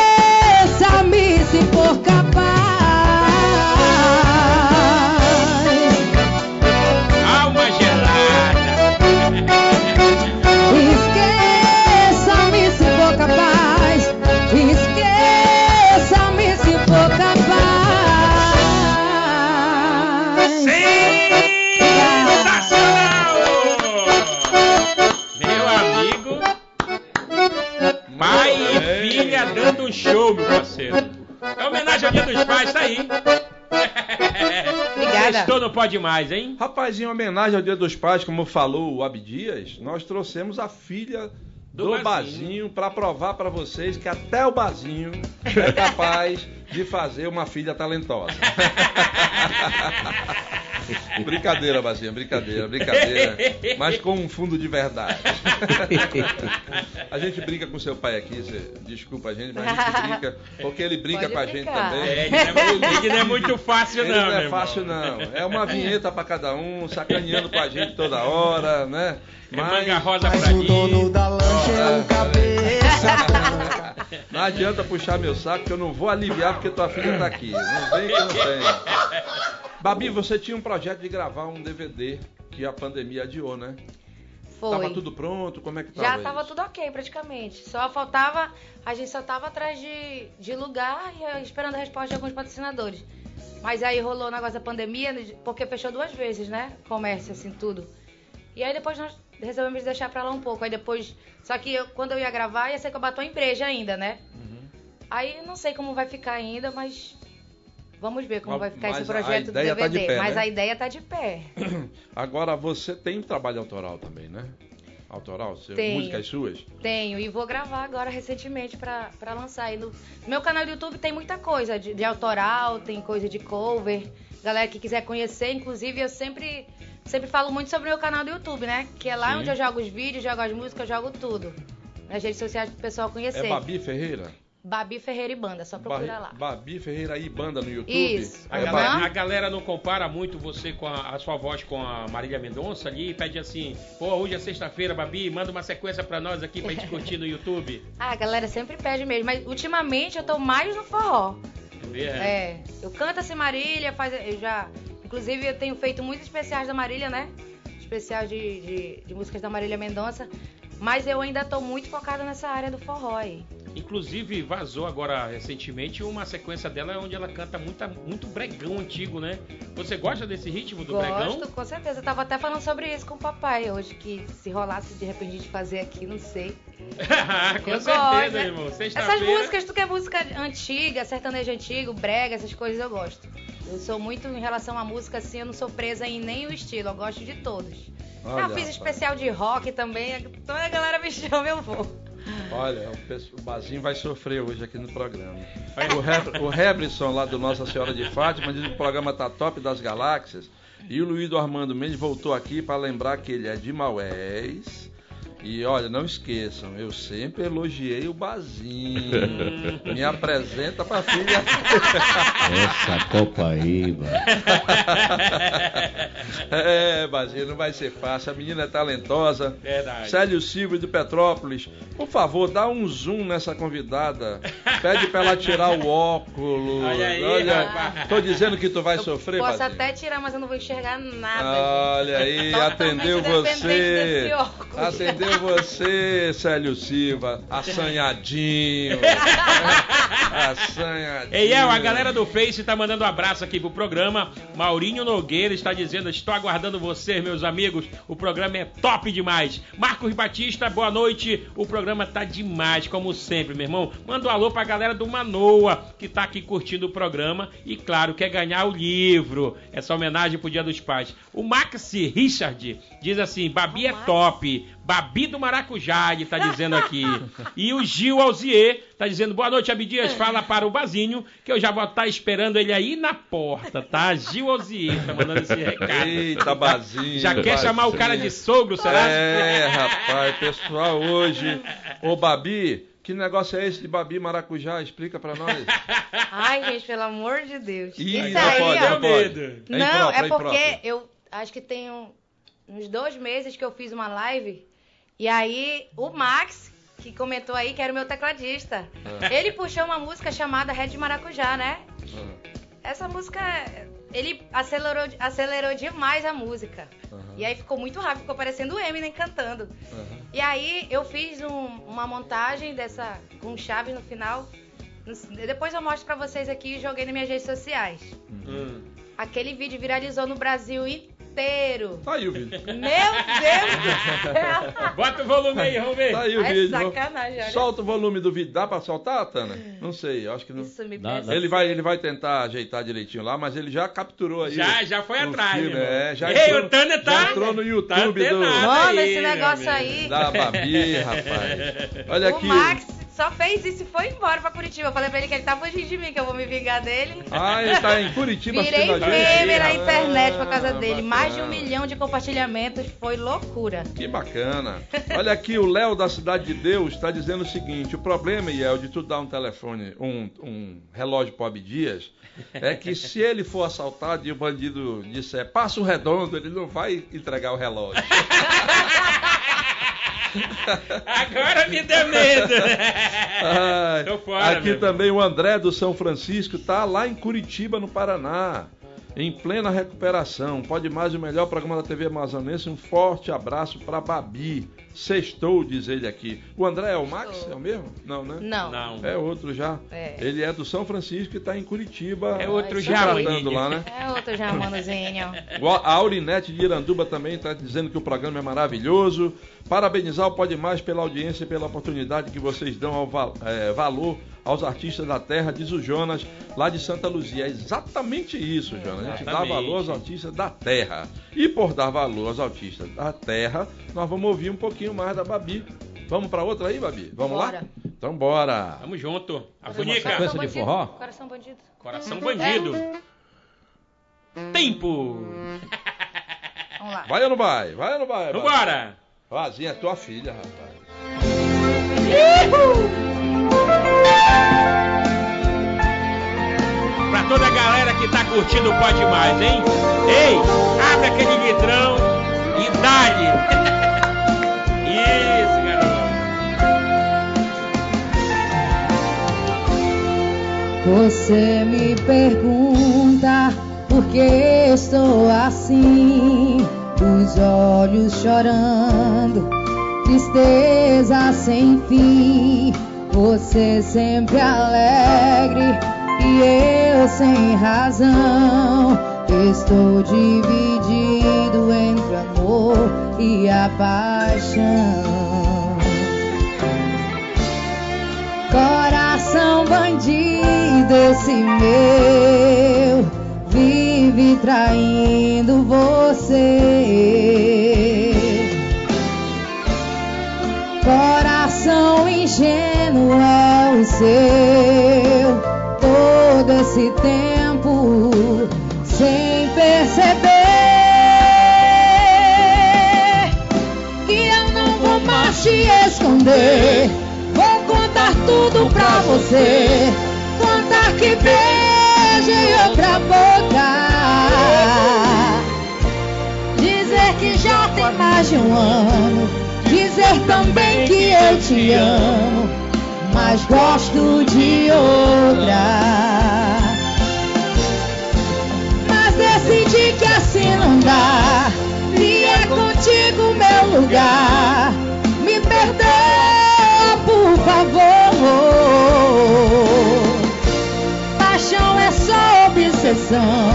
pode mais, hein? Rapaz, em homenagem ao Dia dos Pais, como falou o Abdias, nós trouxemos a filha Do do, Bazinho. Bazinho para provar para vocês que até o Bazinho é capaz de fazer uma filha talentosa. [LAUGHS] [LAUGHS] brincadeira, Bazinho, brincadeira, brincadeira. Mas com um fundo de verdade. [LAUGHS] a gente brinca com seu pai aqui, você, desculpa a gente, mas a gente brinca, porque ele brinca Pode com a gente brincar. também. É, ele não é, muito- é fácil, Ele não, não é irmão. fácil, não. É uma vinheta pra cada um, sacaneando com a gente toda hora, né? É manga rosa Mas pra o dono da lancha é o cabeça. Não adianta puxar meu saco que eu não vou aliviar porque tua filha tá aqui. Não vem que não tem. Babi, você tinha um projeto de gravar um DVD que a pandemia adiou, né? Foi. Tava tudo pronto, como é que tava Já tava isso? tudo ok, praticamente. Só faltava. A gente só tava atrás de, de lugar e eh, esperando a resposta de alguns patrocinadores. Mas aí rolou o negócio da pandemia, porque fechou duas vezes, né? Comércio, assim, tudo. E aí depois nós resolvemos deixar pra lá um pouco. Aí depois. Só que eu- quando eu ia gravar, ia ser com a Batom Empresa ainda, né? Uhum. Aí não sei como vai ficar ainda, mas. Vamos ver como vai ficar esse mas projeto do ideia tá de DVD. pé, mas né? a ideia tá de pé. [COUGHS] Agora você tem trabalho autoral também, né? Autoral? Seu, Tenho. músicas suas? Tenho, e vou gravar agora recentemente pra lançar. E no no meu canal do YouTube tem muita coisa de, de autoral, tem coisa de cover. Galera que quiser conhecer, inclusive eu sempre, sempre falo muito sobre o meu canal do YouTube, né? Que é lá Sim. onde eu jogo os vídeos, jogo as músicas, jogo tudo. Nas redes sociais pro pessoal conhecer. É Babi Ferreira? Babi Ferreira e Banda, só procura Ba- lá. Babi Ferreira e banda no YouTube? Isso. A É galera, a galera não compara muito você com a, a sua voz com a Marília Mendonça ali e pede assim, pô, hoje é sexta-feira, Babi, manda uma sequência pra nós aqui pra gente curtir no YouTube. [LAUGHS] Ah, a galera sempre pede mesmo, mas ultimamente eu tô mais no forró. É. É, eu canto assim Marília, faz, eu já. Inclusive eu tenho feito muitos especiais da Marília, né? Especial de, de, de músicas da Marília Mendonça. Mas eu ainda tô muito focada nessa área do forró aí. Inclusive, vazou agora recentemente uma sequência dela onde ela canta muita, muito bregão antigo, né? Você gosta desse ritmo do Gosto, bregão? com certeza. Eu tava até falando sobre isso com o papai hoje, que se rolasse de repente de fazer aqui, não sei. [LAUGHS] com eu certeza, gosto. né? irmão. Essas músicas, tu que é música antiga, sertanejo antigo, brega, essas coisas eu gosto. Eu sou muito em relação à música assim, eu não sou presa em nenhum estilo, eu gosto de todos. Olha, Já fiz especial de rock também, então a galera me chama, eu vou. Olha, o, Bazinho vai sofrer hoje aqui no programa. O, Heb, o Hebrisson, lá do Nossa Senhora de Fátima, diz que o programa tá top das galáxias. E o Luiz do Armando Mendes voltou aqui para lembrar que ele é de Maués. E olha, não esqueçam, eu sempre elogiei o Bazinho. [LAUGHS] Me apresenta pra filha. Essa Copaíba. [LAUGHS] É, Bazinho, não vai ser fácil. A menina é talentosa. Verdade. Célio Silva de Petrópolis, por favor, dá um zoom nessa convidada. Pede pra ela tirar o óculos. Olha aí, Olha, rapaz. tô dizendo que tu vai Eu sofrer, Posso Bazinho. até tirar, mas eu não vou enxergar nada. Olha gente. aí, atendeu você. desse óculos. Atendeu você, Célio Silva, assanhadinho. [LAUGHS] assanhadinho. Ei, El, a galera do Face tá mandando um abraço aqui pro programa. Maurinho Nogueira está dizendo: Estou aguardando vocês, meus amigos. O programa é top demais. Marcos Batista, boa noite. O programa tá demais, como sempre, meu irmão. Manda um alô pra galera do Manoa, que tá aqui curtindo o programa. E claro, quer ganhar o livro. Essa homenagem pro Dia dos Pais. O Maxi Richard diz assim: Babi é top. Babi do Maracujá, ele tá dizendo aqui. [LAUGHS] E o Gil Alzier tá dizendo, boa noite, Abdias, fala para o Bazinho que eu já vou estar esperando ele aí na porta, tá? Gil Alzier tá mandando esse [LAUGHS] recado. Eita, Bazinho. Já quer chamar o cara de sogro, será? É, rapaz, pessoal, hoje. Ô, Babi, que negócio é esse de Babi Maracujá? Explica pra nós. [LAUGHS] Ai, gente, pelo amor de Deus. Ih, Isso não aí, pode, ó. não medo. Não, impróprio, é porque eu acho que tem um- uns dois meses que eu fiz uma live e aí o Max, que comentou aí que era o meu tecladista, Ah. ele puxou uma música chamada Red Maracujá, né? Essa música, ele acelerou, acelerou demais a música. E aí ficou muito rápido, ficou parecendo o Eminem cantando. E aí eu fiz um- uma montagem dessa com chaves no final. Depois eu mostro pra vocês aqui e joguei nas minhas redes sociais. Hum. Aquele vídeo viralizou no Brasil inteiro. Tá aí o vídeo. Meu Deus do céu! Bota o volume aí, vamos ver. Tá aí o É vídeo. sacanagem, olha. Solta o volume do vídeo. Dá pra soltar, Tana? Não sei, acho que não. Isso me Dá- dá- Ele vai, ele vai tentar ajeitar direitinho lá, mas ele já capturou aí. Já, o- já foi o atrás, filme. É, já Ei, entrou, o Tânia tá- já entrou no YouTube tá do. Mano, esse negócio aí. da Babi, rapaz. [LAUGHS] Olha o aqui. Max só fez isso e foi embora pra Curitiba. Eu falei pra ele que ele tá fugindo de mim, que eu vou me vingar dele. Ah, ele tá em Curitiba Virei meme na internet por causa dele. bacana. Mais de um milhão de compartilhamentos. Foi loucura. Que bacana. Olha aqui, o Léo da Cidade de Deus está dizendo o seguinte: o problema, Iel, de tu dar um telefone, um, um relógio pro Abdias, é que se ele for assaltado e o bandido disser passo redondo, ele não vai entregar o relógio. [LAUGHS] [LAUGHS] Agora me deu medo. Ai, Tô fora, aqui também o André do São Francisco tá lá em Curitiba, no Paraná, em plena recuperação. Pode mais o melhor programa da TV Amazonense. Um forte abraço para Babi. Sextou, diz ele aqui. O André é o Max? Sextou. É o mesmo? Não, né? Não. Não. É outro já. É. Ele é do São Francisco e está em Curitiba. É outro já, lá, né? [LAUGHS] É outro já, manozinho. A Aurinete de Iranduba também está dizendo que o programa é maravilhoso. Parabenizar o Pode Mais pela audiência e pela oportunidade que vocês dão ao val- eh, valor aos artistas da terra, diz o Jonas, lá de Santa Luzia. É exatamente isso, Jonas. A gente dá Exatamente. valor aos artistas da terra. E por dar valor aos artistas da terra, nós vamos ouvir um pouquinho mais da Babi. Vamos para outra aí, Babi? Vamos lá? Bora. Então bora. Tamo junto. A Funica. sequência de bandido. forró? Coração bandido. Coração bandido. Tempo. Vamos lá. Vai ou não vai? Vai ou não vai? Vambora. Vazinha é tua filha, rapaz. Pra toda a galera que tá curtindo Pode Mais, hein? Ei, abre aquele litrão e dá-lhe. [LAUGHS] Você me pergunta por que estou assim, os olhos chorando, tristeza sem fim. Você sempre alegre e eu sem razão. Estou dividido entre amor e a paixão. Coração bandido, esse meu vive traindo você. Coração ingênuo é o seu, todo esse tempo sem perceber que eu não vou mais te esconder. Tudo pra você. Contar que beijo em outra boca. Dizer que já tem mais de um ano. Dizer também que eu te amo. Mas gosto de outra. Mas decidi que assim não dá. E é contigo meu lugar. Me perdoa, por favor. Paixão é só obsessão.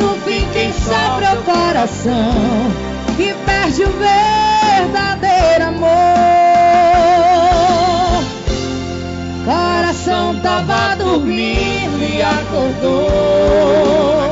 No fim, quem sofre é o coração. Que perde o verdadeiro amor. Coração tava dormindo e acordou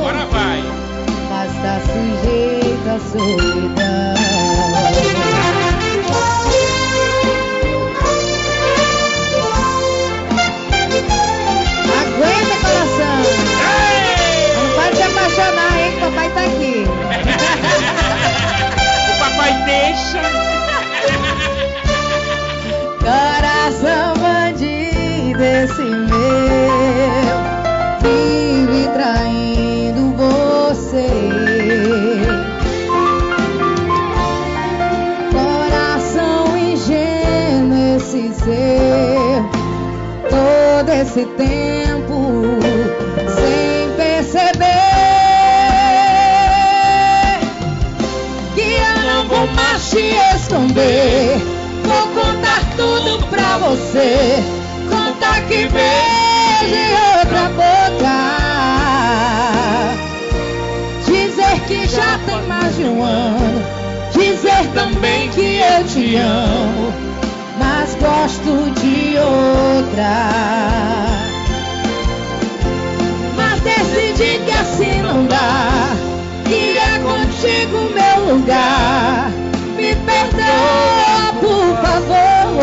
salvation. Vou contar tudo pra você. Conta que beije outra boca. Dizer que já tem mais de um ano. Dizer também que eu te amo. Mas gosto de outra. Mas decidi que assim não dá. Que é contigo meu lugar. Me perdoa, por favor.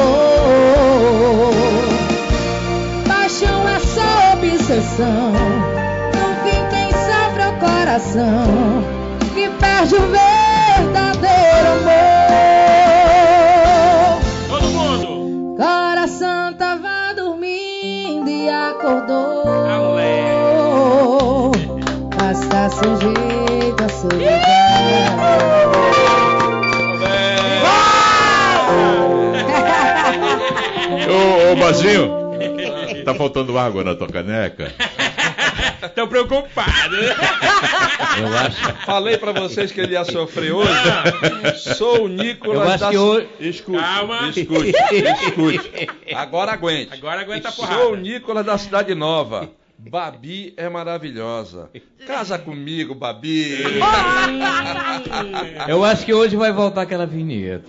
Paixão é só obsessão. No fim, quem sofre é o coração. Que perde o verdadeiro amor. Todo mundo! Coração tava dormindo e acordou. Alé. Mas tá sujeito a solidão. Ô, ô Bazinho, [LAUGHS] tá faltando água na tua caneca? [LAUGHS] Tô preocupado. Eu acho. Falei pra vocês que ele ia sofrer hoje. Sou o Nicolas Eu acho da... que hoje- Escute, Calma. escute, escute. Agora aguente. Agora aguenta a Sou o porrada. Nicolas da Cidade Nova. Babi é maravilhosa. Casa comigo, Babi. Eu acho que hoje vai voltar aquela vinheta.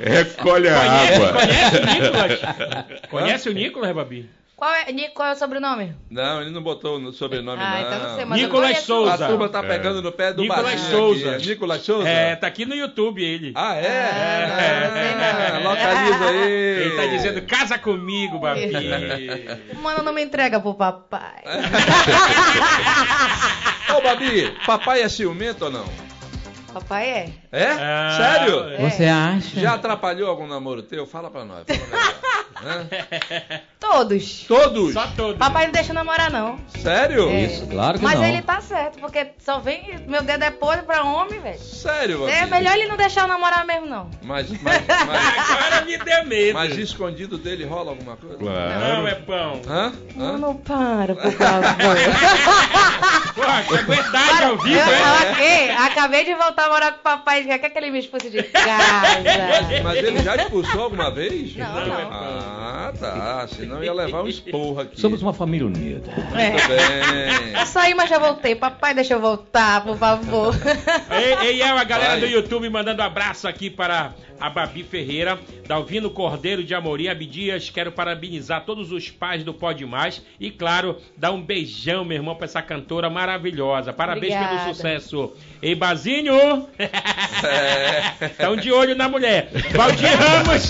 Recolhe a Conhece, água. conhece o Nicolas? Conhece o Nicolas, Babi? Qual é, Nico, qual é o sobrenome? Não, ele não botou no sobrenome, Ah, não. então não sei, mas Nicolas. Souza. A turma tá pegando no pé do Nicolas Souza. aqui. Nicolas Souza? É, tá aqui no YouTube ele. Ah, é? Ah, Ah, não. localiza [LAUGHS] aí. Ele tá dizendo, casa comigo, Babi. Mano, não me entrega pro papai. [LAUGHS] Ô, Babi, papai é ciumento ou não? papai é. É? Ah, Sério? é. Você acha? Já atrapalhou algum namoro teu? Fala pra nós. Fala pra? [LAUGHS] Todos. Todos? Só todos. Papai não deixa namorar, não. Sério? É. Isso, claro que Mas não. ele tá certo, porque só vem. Meu dedo é podre pra homem, velho. Sério, Babi? É melhor ele não deixar eu namorar mesmo, não. Mas, mas, mas, [LAUGHS] Agora me deu medo. mas escondido dele rola alguma coisa? Não, Claro. é pão. Hã? Hã? Não para, por [LAUGHS] favor. Porra, que vivo, eu, é? ok, acabei de voltar a morar com o papai. Já quer que ele me expulse de casa? Mas ele já expulsou alguma vez? Não, Não, é não. Ah, tá. Senão ia levar um esporro aqui. Somos uma família unida. Muito bem. Eu saí, mas já voltei. Papai, deixa eu voltar, por favor. Ei, ei, é a galera Vai. do YouTube mandando abraço aqui para a Babi Ferreira, Dalvino Cordeiro de Amorim Abdias. Quero parabenizar todos os pais do Pode Mais e, claro, dar um beijão, meu irmão, pra essa cantora maravilhosa. Parabéns pelo Obrigada. sucesso. Ei, Bazinho! É. Estão de olho na mulher. Valdir Ramos,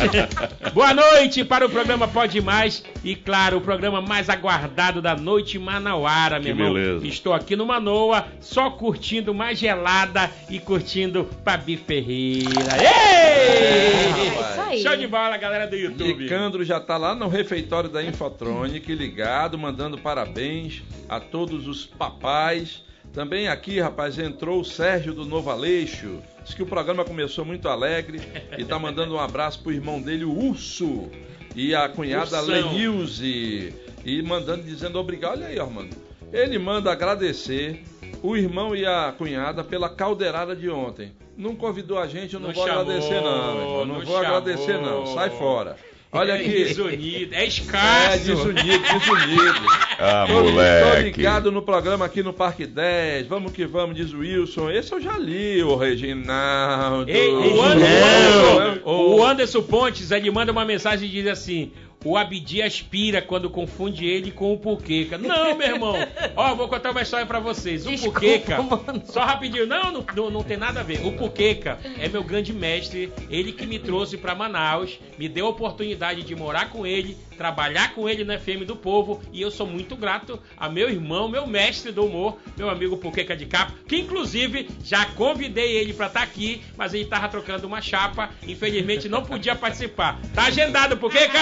boa noite para o programa Pode Mais e, claro, o programa mais aguardado da noite manauara, meu Que irmão. beleza. Estou aqui no Manoa, só curtindo mais gelada e curtindo Babi Ferreira. Ei! É isso aí. Show de bola, galera do YouTube. Nicandro já tá lá no refeitório da Infotronic, ligado, mandando parabéns a todos os papais. Também aqui, rapaz, entrou o Sérgio do Novo Aleixo. Diz que o programa começou muito alegre e tá mandando um abraço pro irmão dele, o Urso, e a cunhada. Lenilze. E mandando, dizendo obrigado. Olha aí, Armando. Ele manda agradecer o irmão e a cunhada pela caldeirada de ontem. Não convidou a gente, eu não, Não vou chamou, agradecer, não. Não, não vou agradecer, não. chamou. Sai fora. Olha É aqui. [LAUGHS] Desunido, é É, escasso. desunido, desunido. [LAUGHS] Ah, moleque. ligado no programa aqui no Parque 10. Vamos que vamos, diz o Wilson. Esse eu já li, o Reginaldo. Ei, o, Anderson, o Anderson Pontes, ele manda uma mensagem e diz assim: o Abdi aspira quando confunde ele com o Puqueca. Não, meu irmão. Ó, vou contar uma história pra vocês. O Desculpa, Puqueca, mano. só rapidinho, não, não, não, tem nada a ver. O Puqueca é meu grande mestre, ele que me trouxe pra Manaus, me deu a oportunidade de morar com ele, trabalhar com ele na FM do Povo, e eu sou muito grato a meu irmão, meu mestre do humor, meu amigo Puqueca de Capo, que inclusive já convidei ele pra estar aqui, mas ele tava trocando uma chapa, infelizmente não podia participar. Tá agendado, Puqueca?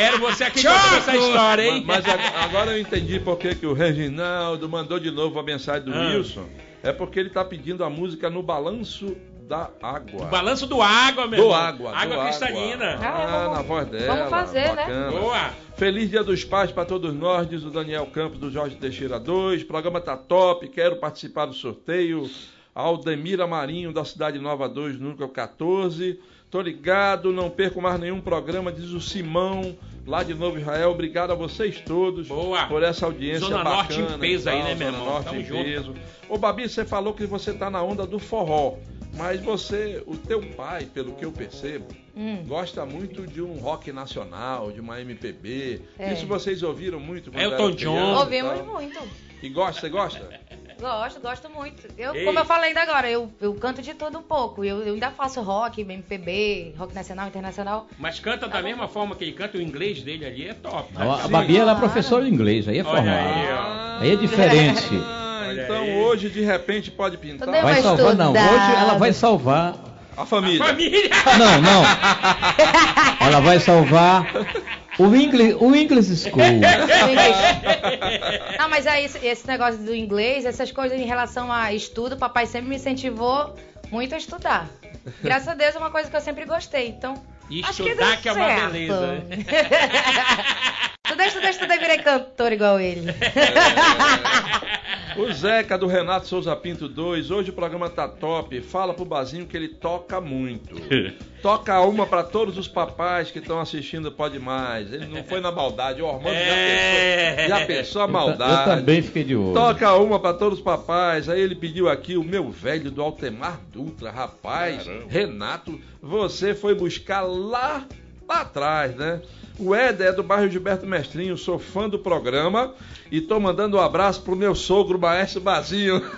Quero você aqui contando essa história, hein? Mas ag- agora eu entendi por que, que o Reginaldo mandou de novo a mensagem do Ah. Wilson. É porque ele tá pedindo a música no balanço da água. O balanço do água, meu do irmão. água. Água do cristalina. Água. Ah, Ah, vamos- na voz dela. vamos fazer, né? bacana. Boa. Feliz Dia dos Pais para todos nós, diz o Daniel Campos do Jorge Teixeira 2. O programa tá top, quero participar do sorteio. Aldemira Marinho, da Cidade Nova 2, número 14. Tô ligado, não perco mais nenhum programa, diz o Simão, lá de Novo Israel. Obrigado a vocês todos Boa. por essa audiência Zona bacana. Norte em peso aí, né, meu Zona irmão? Norte Tamo em junto. peso. Ô, Babi, você falou que você tá na onda do forró. Mas você, o teu pai, pelo que eu percebo, Hum. gosta muito de um rock nacional, de uma MPB. É. Isso vocês ouviram muito Elton John. crianças e Ouvimos muito. E gosta, você gosta? [LAUGHS] Gosto, gosto muito. Eu, Ei. como eu falei ainda agora, eu, eu canto de tudo um pouco. Eu, eu ainda faço rock, MPB, rock nacional, internacional. Mas canta da mesma forma que ele canta, o inglês dele ali é top. A, a Sim. Babi ela é professora de inglês, aí é formada. aí. Aí é diferente. Ah, então aí. hoje de repente pode pintar Vai Mas salvar, não. Hoje ela vai salvar. a família. Família! Não, não. [LAUGHS] Ela vai salvar o English, o English School. Não, mas aí esse, esse negócio do inglês, essas coisas em relação a estudo, papai sempre me incentivou muito a estudar. Graças a Deus é uma coisa que eu sempre gostei. Então, E acho que estudar deu que é uma certo. beleza, né? [LAUGHS] estudei, estudei, estudei, virei cantor igual ele. [LAUGHS] O Zeca do Renato Souza Pinto 2, hoje o programa tá top. Fala pro Bazinho que ele toca muito. [LAUGHS] Toca uma pra todos os papais que estão assistindo Pode Mais. Ele não foi na maldade, o Ormando É. já, pensou, já pensou a maldade. eu também fiquei de olho. Toca uma pra todos os papais. Aí ele pediu aqui o meu velho do Altemar Dutra. Rapaz, Caramba. Renato, você foi buscar lá, lá atrás, né? O Éder é do bairro Gilberto Mestrinho, sou fã do programa e tô mandando um abraço pro meu sogro, Maestro Bazinho. [LAUGHS]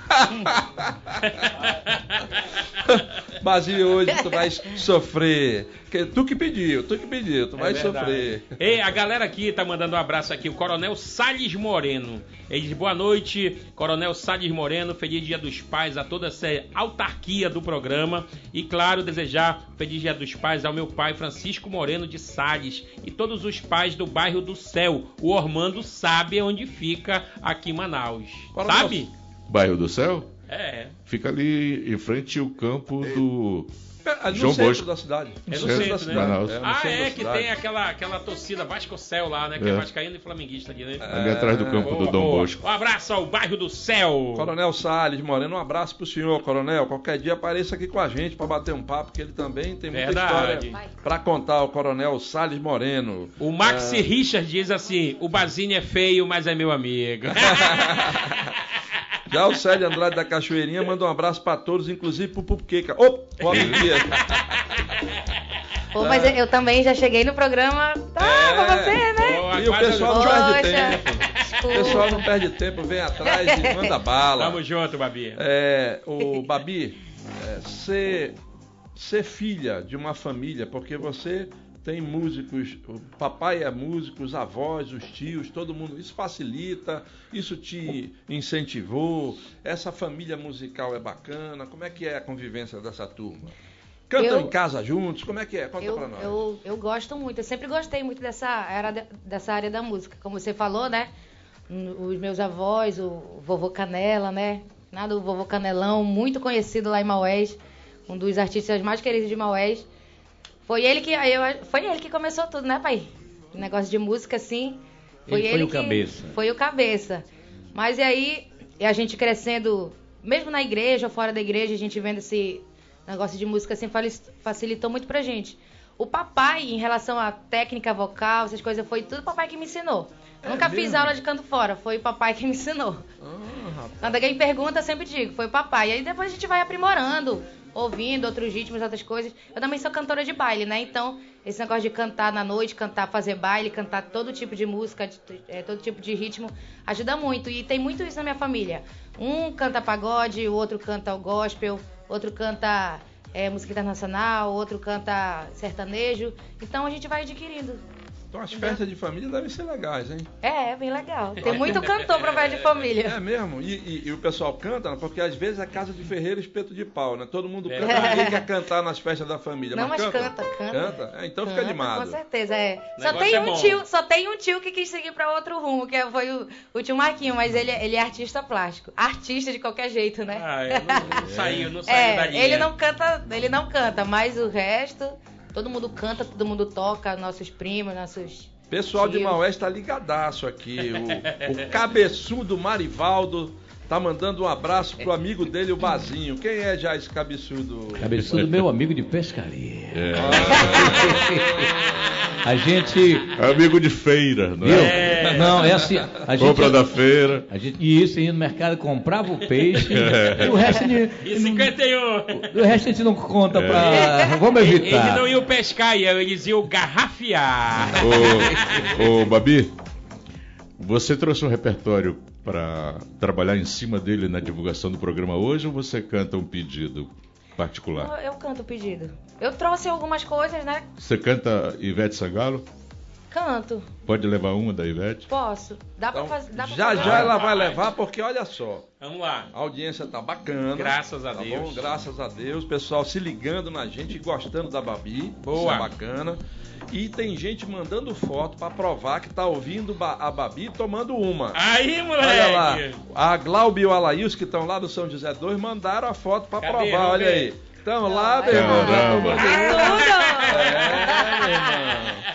Bazinho, hoje tu vai sofrer. Tu que pediu, tu que pediu, tu vai É verdade. sofrer. Ei, a galera aqui tá mandando um abraço aqui, o Coronel Salles Moreno. Ele diz, boa noite, Coronel Salles Moreno, feliz dia dos pais a toda essa autarquia do programa. E claro, desejar feliz dia dos pais ao meu pai Francisco Moreno de Salles e todos os pais do bairro do Céu. O Ormando sabe onde fica aqui em Manaus. Coronel- Sabe? Bairro do Céu? É. Fica ali em frente ao campo do. É, No João centro Bosco. da cidade. É no centro centro, da né? cidade. Manaus. É, no Ah, centro é que tem aquela, aquela torcida Vasco-Céu lá, né? Que é, É. vascaíno e flamenguista ali, né? Ali atrás do campo Boa, do Dom boa. Bosco. Um abraço ao bairro do Céu. Coronel Salles Moreno, um abraço pro senhor, Coronel. Qualquer dia apareça aqui com a gente para bater um papo, que ele também tem muita Verdade. história para contar, o Coronel Salles Moreno. O Maxi É. Richard diz assim: o Basini é feio, mas é meu amigo. [LAUGHS] Já o Célio Andrade da Cachoeirinha manda um abraço para todos, inclusive pro Pupqueca. Ô, oh, Pô, mas eu, também já cheguei no programa. Tá, É. pra você, né? Boa, E o pessoal não perde tempo. O pessoal não perde tempo, vem atrás e [LAUGHS] manda bala. Tamo junto, Babi. É, o Babi, é, ser, ser filha de uma família, porque você tem músicos, o papai é músico, os avós, os tios, todo mundo. Isso facilita, isso te incentivou. Essa família musical é bacana. Como é que é a convivência dessa turma? Cantam Eu- em casa juntos? Como é que é? Conta Eu, pra nós. eu, eu gosto muito, eu sempre gostei muito dessa área, dessa área da música. Como você falou, né? Os meus avós, o vovô Canela, né? Nada, o vovô Canelão, muito conhecido lá em Maués, um dos artistas mais queridos de Maués. Foi ele que eu, foi ele que começou tudo, né, pai? O negócio de música assim. Foi Ele ele, foi o que cabeça. Foi o cabeça. Mas e aí, e a gente crescendo, mesmo na igreja ou fora da igreja, a gente vendo esse negócio de música assim facilitou muito pra gente. O papai, em relação à técnica vocal, essas coisas, foi tudo o papai que me ensinou. É nunca fiz mesmo? aula de canto fora, foi o papai que me ensinou. Ah. Quando alguém pergunta, sempre digo, foi o papai. E aí depois a gente vai aprimorando, ouvindo outros ritmos, outras coisas. Eu também sou cantora de baile, né? Então, esse negócio de cantar na noite, cantar, fazer baile, cantar todo tipo de música, de- é, todo tipo de ritmo, ajuda muito. E tem muito isso na minha família. Um canta pagode, o outro canta o gospel, outro canta é, música internacional, outro canta sertanejo. Então a gente vai adquirindo. Então as festas de família devem ser legais, hein? É, é bem legal. Tem muito [LAUGHS] cantor pra festa de família. É mesmo? E, e- e o pessoal canta, né? porque às vezes é casa de ferreiro e espeto de pau, né? Todo mundo canta, É. ninguém [LAUGHS] quer cantar nas festas da família. Não, mas canta. canta, canta. É, então fica Canta, animado. Com certeza, é. Só tem é um bom. tio, só tem um tio que quis seguir pra outro rumo, que foi o, o tio Marquinho, mas ele, ele é artista plástico. Artista de qualquer jeito, né? Ah, eu não, não [LAUGHS] saiu, não saiu é, da linha. ele não canta, ele não canta, mas o resto, todo mundo canta, todo mundo toca, nossos primos, nossos. Pessoal de tios. Maués tá ligadaço aqui. O, o cabeçudo Marivaldo tá mandando um abraço pro amigo dele, o Bazinho. Quem é já esse cabeçudo? Cabeçudo, meu amigo de pescaria. É. [LAUGHS] A gente. Amigo de feira, não é? Não, é assim. A gente, Compra da feira. A gente ia isso, ia no mercado, comprava o peixe. É. E o resto, a gente- [LAUGHS] E 51. o resto a gente não conta É. pra. Vamos Eles evitar. não iam pescar, eles iam garrafiar. Ô, ô, Babi, você trouxe um repertório para trabalhar em cima dele na divulgação do programa hoje ou você canta um pedido particular? Eu, eu canto o pedido. Eu trouxe algumas coisas, né? Você canta Ivete Sangalo? Canto. Pode levar uma da Ivete? Posso. Dá pra Então, fazer. Dá pra já fazer. já ela vai levar, porque olha só, Vamos lá. a audiência tá bacana. Graças a tá Deus. Bom? Graças a Deus, pessoal se ligando na gente e gostando da Babi. Boa. Isso é bacana. E tem gente mandando foto pra provar que tá ouvindo a Babi tomando uma. Aí, moleque. Olha lá, a Glauber e o Alaís, que estão lá do São José 2, mandaram a foto pra Cadê? provar, olha ver. aí. Estão lá, meu irmão. Caramba. É, meu irmão.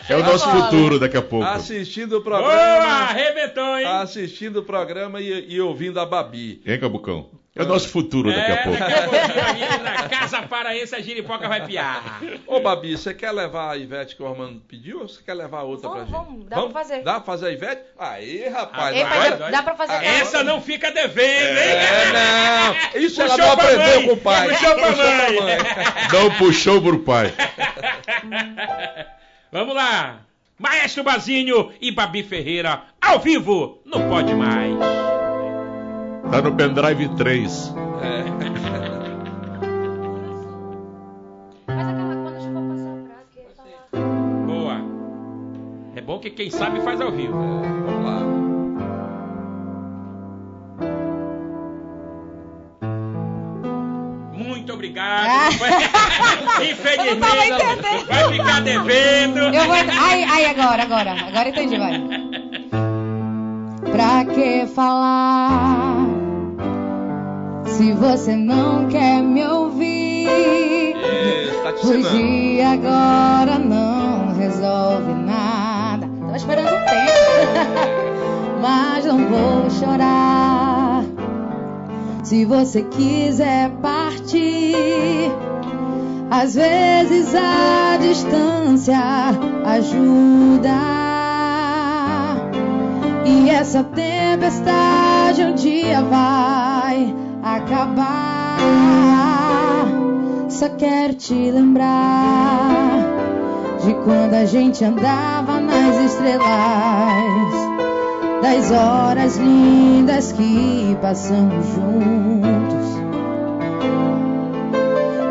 É o nosso futuro daqui a pouco. Assistindo o Boa, programa, arrebentou, hein? assistindo o programa e, e ouvindo a Babi. Hein, Cabucão? É o nosso futuro daqui a É, pouco. daqui a aqui na Casa Paraense a giripoca vai piar. Ô, Babi, você quer levar a Ivete que o Armando pediu ou você quer levar outra Vamos, pra gente? vamos, dá pra fazer. Dá pra fazer a Ivete? Aí, rapaz. Não mas vai- dá, dá pra fazer Ah, Essa não fica devendo, hein? É, não. Isso [LAUGHS] ela Puxou não pra aprendeu mãe. com o pai. Puxou pra mãe. [LAUGHS] Não puxou pro pai. [LAUGHS] Vamos lá. Maestro Bazinho e Babi Ferreira, ao vivo, não pode mais. Tá no pendrive 3. Mas aquela quando a gente for passar pra quê? Falar. Boa. É bom que quem sabe faz ao vivo. Vamos lá. Muito obrigado. Ah. [LAUGHS] Infelizmente, Eu não tava entendendo. vai ficar devendo. Eu vou. Ai, ai, agora, agora. Agora entendi, vai. [LAUGHS] Pra que falar? Se você não quer me ouvir. Fugir agora não resolve nada. Tava esperando um tempo. [LAUGHS] Mas não vou chorar. Se você quiser partir, às vezes a distância ajuda. E essa tempestade um dia vai acabar. Só quero te lembrar de quando a gente andava nas estrelas, das horas lindas que passamos juntos.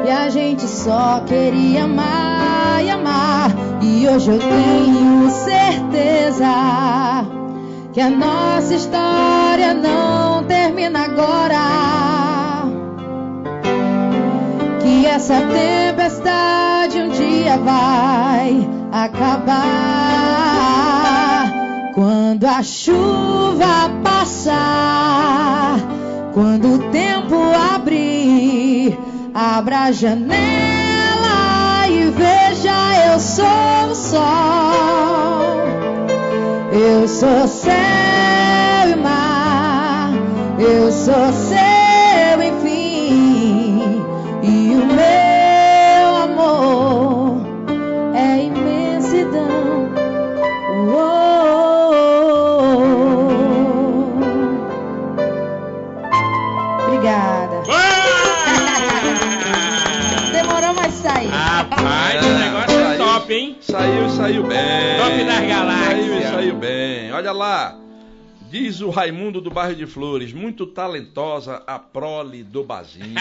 E a gente só queria amar e amar. E hoje eu tenho certeza que a nossa história não termina agora. Essa tempestade um dia vai acabar. Quando a chuva passar, quando o tempo abrir, abra a janela e veja eu sou o sol. Eu sou céu e mar, eu sou seu Saiu, saiu bem. Top das galáxias. Saiu e saiu bem. Olha lá. Diz o Raimundo do bairro de Flores, muito talentosa a prole do Bazinho. [LAUGHS]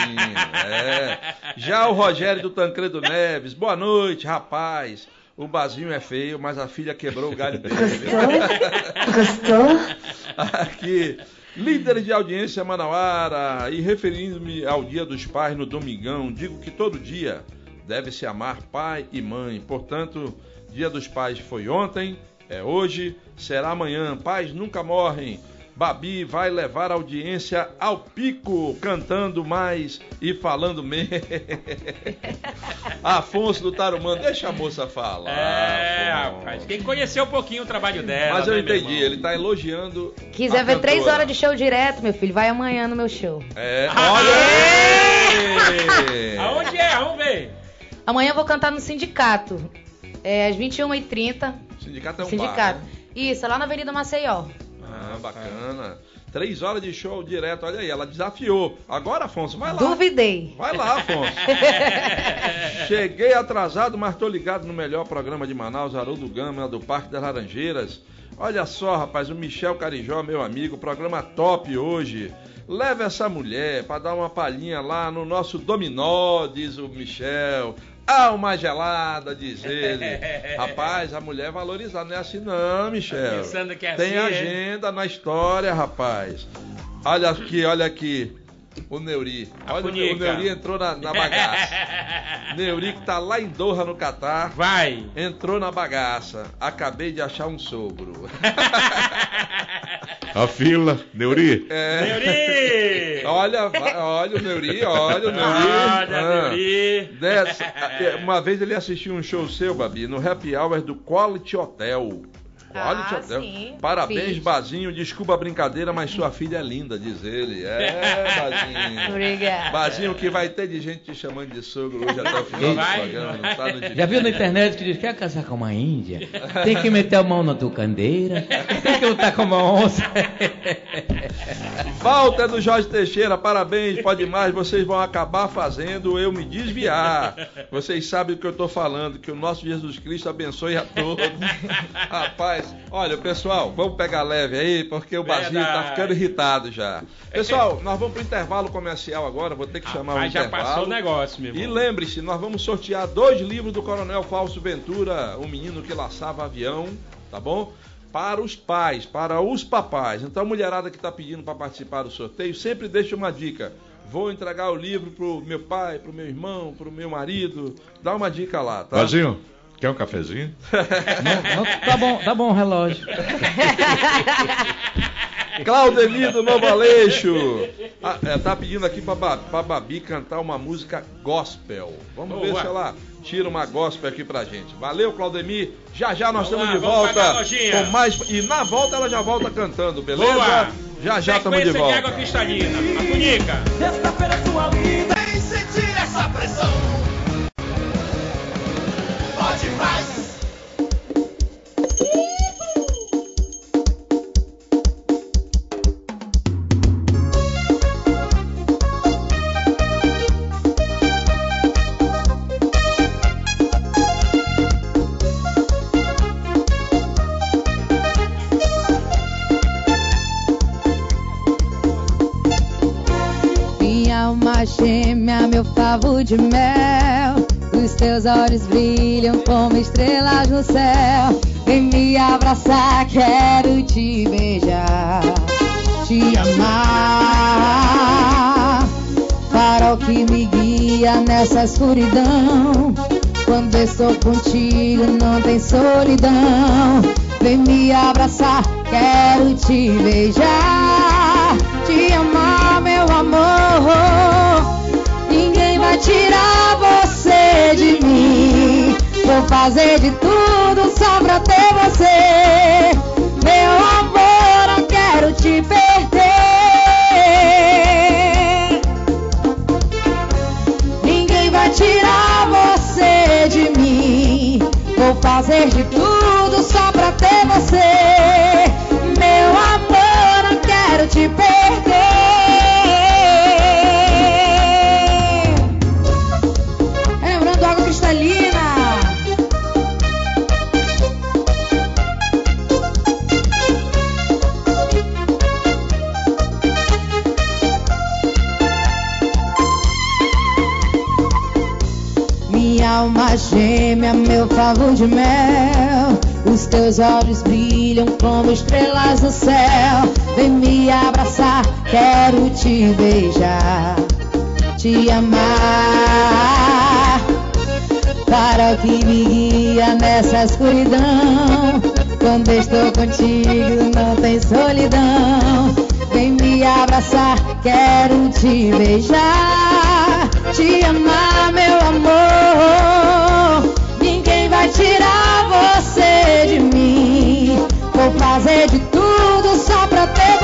é. Já o Rogério do Tancredo Neves, boa noite, rapaz. O Bazinho é feio, mas a filha quebrou o galho dele. Gostou? Aqui, líder de audiência Manauara, e referindo-me ao Dia dos Pais no domingão, digo que todo dia deve se amar pai e mãe. Portanto, Dia dos Pais foi ontem, é hoje, será amanhã. Pais nunca morrem. Babi vai levar a audiência ao pico, cantando mais e falando [LAUGHS] menos. Afonso do Tarumã, deixa a moça falar. É, Afonso. rapaz. Quem conheceu um pouquinho o trabalho dela. Mas eu né, entendi, ele tá elogiando. Quiser a ver três cantora. horas de show direto, meu filho, vai amanhã no meu show. É, Ah, olha aí! [LAUGHS] Aonde é? Vamos ver. Amanhã eu vou cantar no sindicato. É, às 21h30. Sindicato é um sindicato. bar, né? Isso, é lá na Avenida Maceió. Ah, bacana. Três horas de show direto, olha aí, ela desafiou. Agora, Afonso, vai lá. Duvidei. Vai lá, Afonso. [LAUGHS] Cheguei atrasado, mas tô ligado no melhor programa de Manaus, Haroldo Gama, do Parque das Laranjeiras. Olha só, rapaz, o Michel Carijó, meu amigo, programa top hoje. Leva essa mulher pra dar uma palhinha lá no nosso dominó, diz o Michel. Alma gelada, diz ele. [LAUGHS] Rapaz, a mulher é valorizada, não é assim não, Michel. Pensando que é Tem assim, é? agenda na história, rapaz. Olha aqui, olha aqui. O Neuri. Olha, o. Neuri entrou na, na bagaça. [LAUGHS] Neuri que tá lá em Doha, no Catar. Vai. Entrou na bagaça. Acabei de achar um sogro. [LAUGHS] A fila, Neuri. É. Neuri! Olha, olha o Neuri, olha o Neuri. Olha, Ah. Neuri. Dessa- é, uma vez ele assistiu um show seu, Babi, no Happy Hour do Quality Hotel. Quality Ah, Hotel. sim, Parabéns, fiz. Bazinho. Desculpa a brincadeira, mas sua filha é linda, diz ele. É, Bazinho. Obrigada. Bazinho, que vai ter de gente te chamando de sogro hoje até o final do Vai, programa. vai. Não tá no Já viu na internet que diz quer casar com uma índia? Tem que meter a mão na tua candeira, tem que lutar com uma onça. Falta é do Jorge Teixeira, parabéns, pode mais, vocês vão acabar fazendo eu me desviar. Vocês sabem o que eu tô falando, que o nosso Jesus Cristo abençoe a todos. [LAUGHS] Rapaz, olha, pessoal, vamos pegar leve aí, porque o Basílio tá ficando irritado já. Pessoal, nós vamos pro intervalo comercial agora, vou ter que chamar o Rapaz, já intervalo. passou o negócio, meu E irmão. lembre-se, nós vamos sortear dois livros do Coronel Fausto Ventura, o menino que laçava avião, tá bom? Para os pais, para os papais. Então, a mulherada que está pedindo para participar do sorteio, sempre deixa uma dica. Vou entregar o livro pro meu pai, pro meu irmão, pro meu marido. Dá uma dica lá, tá? Bazinho, quer um cafezinho? Não, não, tá bom, tá bom o relógio. [LAUGHS] Claudemir do Novo Aleixo. Ah, é, tá pedindo aqui pra, Ba- pra Babi cantar uma música gospel. Vamos ver Boa. se ela tira uma gospel aqui pra gente. Valeu, Claudemir. Já já nós estamos de vamos pagar a volta. Com mais... E na volta ela já volta cantando, beleza? Boa. Já já estamos de volta. água cristalina. A tunica. Sexta-feira sua vida Vem sentir essa pressão. Alma gêmea, meu favo de mel. Os teus olhos brilham como estrelas no céu. Vem me abraçar, quero te beijar, te amar. Farol que me guia nessa escuridão. Quando estou contigo, não tem solidão. Vem me abraçar, quero te beijar, te amar, meu amor. Tirar você de mim. Vou fazer de tudo só pra ter você. Meu amor, não quero te perder. Ninguém vai tirar você de mim. Vou fazer de tudo meu favo de mel. Os teus olhos brilham como estrelas no céu. Vem me abraçar, quero te beijar, te amar. Para o que me guia nessa escuridão. Quando estou contigo, não tem solidão. abraçar, quero te beijar, te amar, meu amor. Fazer de tudo só pra ter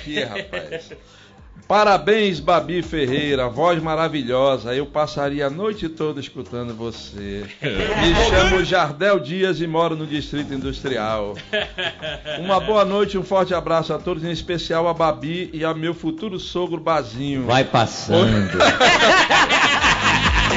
aqui, rapaz. Parabéns, Babi Ferreira, voz maravilhosa. Eu passaria a noite toda escutando você. Me chamo Jardel Dias e moro no Distrito Industrial. Uma boa noite, um forte abraço a todos, em especial a Babi e ao meu futuro sogro Bazinho. Vai passando.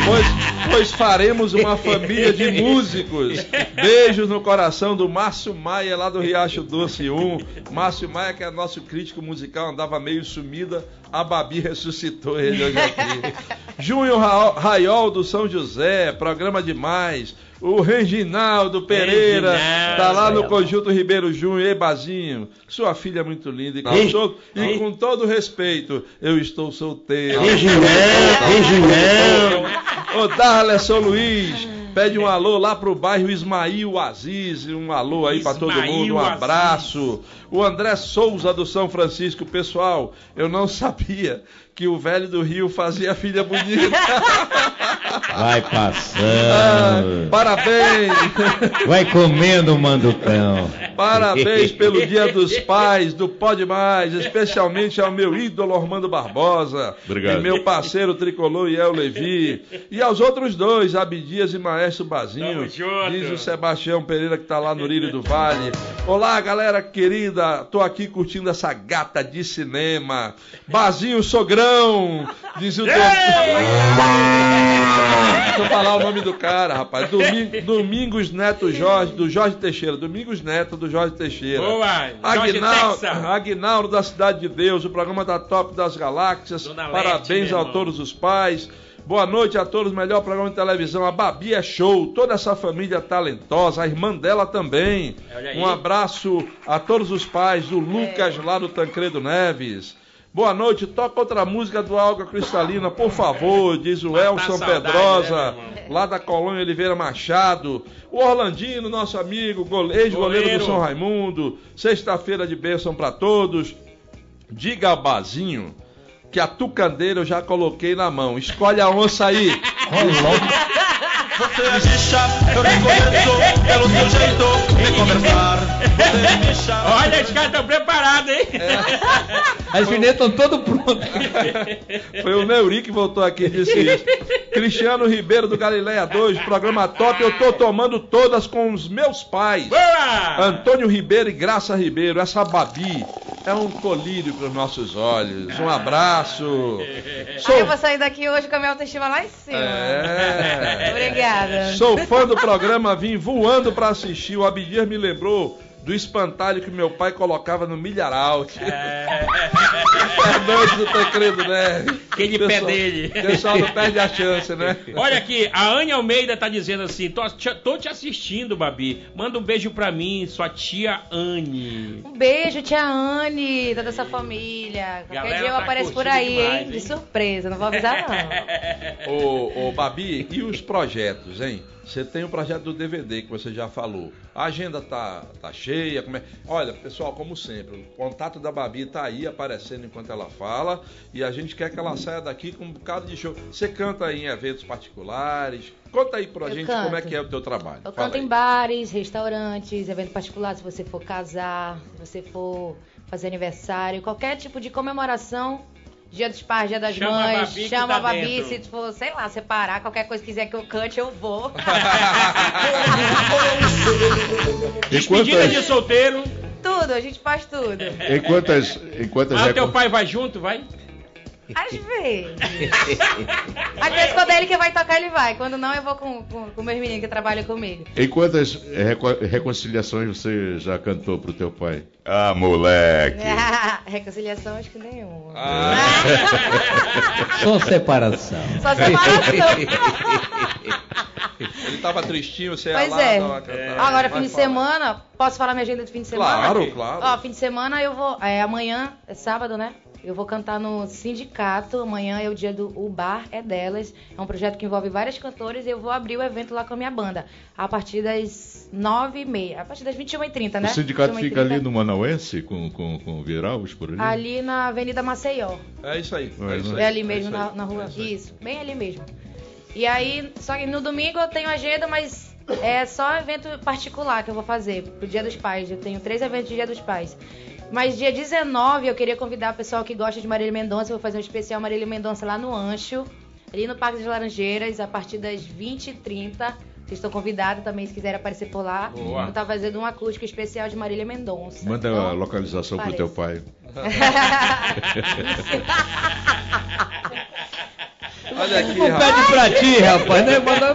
Pois, pois faremos uma família de músicos. Beijos no coração do Márcio Maia, lá do Riacho Doce 1. Márcio Maia, que é nosso crítico musical, andava meio sumida. A Babi ressuscitou ele hoje aqui. Júnior Ra- Raiol do São José, programa demais. O Reginaldo Pereira Reginaldo. tá lá no Conjunto Ribeiro Júnior. Ei, Bazinho, sua filha é muito linda. E com, todo, e com todo respeito, eu estou solteiro. Ô, Darleson Luiz, pede um alô lá pro bairro Ismail Aziz, um alô aí pra todo mundo, um Aziz. abraço. O André Souza do São Francisco, pessoal, eu não sabia que o velho do Rio fazia filha bonita. [LAUGHS] Vai Ah, passando. parabéns, Vai comendo o manducão. Parabéns [LAUGHS] pelo Dia dos Pais do Pode Mais, especialmente ao meu ídolo Ormando Barbosa, Obrigado. e meu parceiro tricolor Iel Levi, e aos outros dois, Abdias e Maestro Bazinho, diz o Sebastião Pereira que tá lá no Lírio do Vale. Olá, galera querida, tô aqui curtindo essa gata de cinema. Bazinho Sogrão, diz o. Deixa eu falar o nome do cara, rapaz. Domi- Domingos Neto Jorge, do Jorge Teixeira. Domingos Neto, do Jorge Teixeira. Boa, Jorge Aguinaldo, da Cidade de Deus, o programa da Top das Galáxias. Dona Parabéns meu a irmão. todos os pais. Boa noite a todos, melhor programa de televisão. A Babi é show, toda essa família talentosa, a irmã dela também. Um abraço a todos os pais, do Lucas lá do Tancredo Neves. Boa noite, toca outra música do Alga Cristalina, por favor, diz o Elson saudade, Pedrosa, né, lá da Colônia Oliveira Machado. O Orlandino, nosso amigo, gole- ex-goleiro do. São Raimundo. Sexta-feira de bênção para todos. Diga ao Bazinho que a tucandeira eu já coloquei na mão. Escolhe a onça aí. [LAUGHS] Você me chama, eu nem conheço pelo seu jeito de conversar. Você me chama. Olha, os caras estão preparados, hein? As vinhetas estão todas prontas. Foi o Neuri que voltou aqui e disse isso. Cristiano Ribeiro do Galileia 2, programa top. Eu tô tomando todas com os meus pais. Boa! Antônio Ribeiro e Graça Ribeiro, essa Babi. é um colírio para os nossos olhos. Um abraço. Aí eu vou sair daqui hoje com a minha autoestima lá em cima. É. Obrigada. Sou fã do programa, vim voando para assistir. O Abdias me lembrou do espantalho que meu pai colocava no milharal. É. Fernandes do Tancredo, né? Aquele pé dele. O pessoal não perde a chance, né? Olha aqui, a Anne Almeida tá dizendo assim: tô, te- tô te assistindo, Babi. Manda um beijo pra mim, sua tia Anne. Um beijo, tia Anne, toda essa família. Qualquer Galera dia eu tá apareço por aí, demais, hein? De surpresa, não vou avisar não. [LAUGHS] Ô, ô, Babi, e os projetos, hein? Você tem o projeto do DVD que você já falou. A agenda tá, tá cheia. Como é... Olha, pessoal, como sempre, o contato da Babi tá aí aparecendo enquanto ela fala. E a gente quer que ela saia daqui com um bocado de show. Você canta aí em eventos particulares. Conta aí pra Eu gente canto. como é que é o teu trabalho. Eu Fala canto aí. em bares, restaurantes, evento particular, se você for casar, se você for fazer aniversário, qualquer tipo de comemoração. Dia dos pais, dia das Chama a mães, Babi chama tá a Babi, dentro. se for, sei lá, separar, qualquer coisa que quiser que eu cante, eu vou. [LAUGHS] Despedida de solteiro. tudo, a gente faz tudo. Em quantas, em quantas Ah, teu pai vai junto, vai? Às vezes. Às vezes, quando é ele que vai tocar, ele vai. Quando não, eu vou com, com, com meus meninos que trabalham comigo. Em quantas reco- reconciliações você já cantou pro teu pai? Ah, moleque. [LAUGHS] Reconciliação, acho que nenhuma. Ah. [LAUGHS] Só separação. Só separação. [LAUGHS] Ele tava tristinho, você ia Pois lá, é. uma cantada. Agora, fim de fala. semana, posso falar minha agenda de fim de semana? Claro, claro. Ó, fim de semana eu vou. É, amanhã é sábado, né? Eu vou cantar no sindicato. Amanhã é o dia do O Bar é Delas. É um projeto que envolve várias cantoras e eu vou abrir o evento lá com a minha banda. A partir das 9h30. A partir das 21h30, né? O sindicato 21h30. fica ali no Manauense com, com, com Viralves por ali? Ali na Avenida Maceió. É isso aí. É, É, isso né? aí, É ali mesmo, isso aí, na, na rua. é isso. Isso, bem ali mesmo. E aí, só que no domingo eu tenho agenda, mas é só evento particular que eu vou fazer pro Dia dos Pais. Eu tenho três eventos de Dia dos Pais. Mas dia 19 eu queria convidar o pessoal que gosta de Marília Mendonça. Eu vou fazer um especial Marília Mendonça lá no Ancho, ali no Parque das Laranjeiras, a partir das 20h30. Vocês estão convidados também, se quiserem aparecer por lá. Boa. Eu tá fazendo um acústico especial de Marília Mendonça. Manda Então, a localização pro teu pai. [LAUGHS] [LAUGHS] Olha aqui, Não rapaz. pede pra ti, rapaz, né? [LAUGHS] Manda...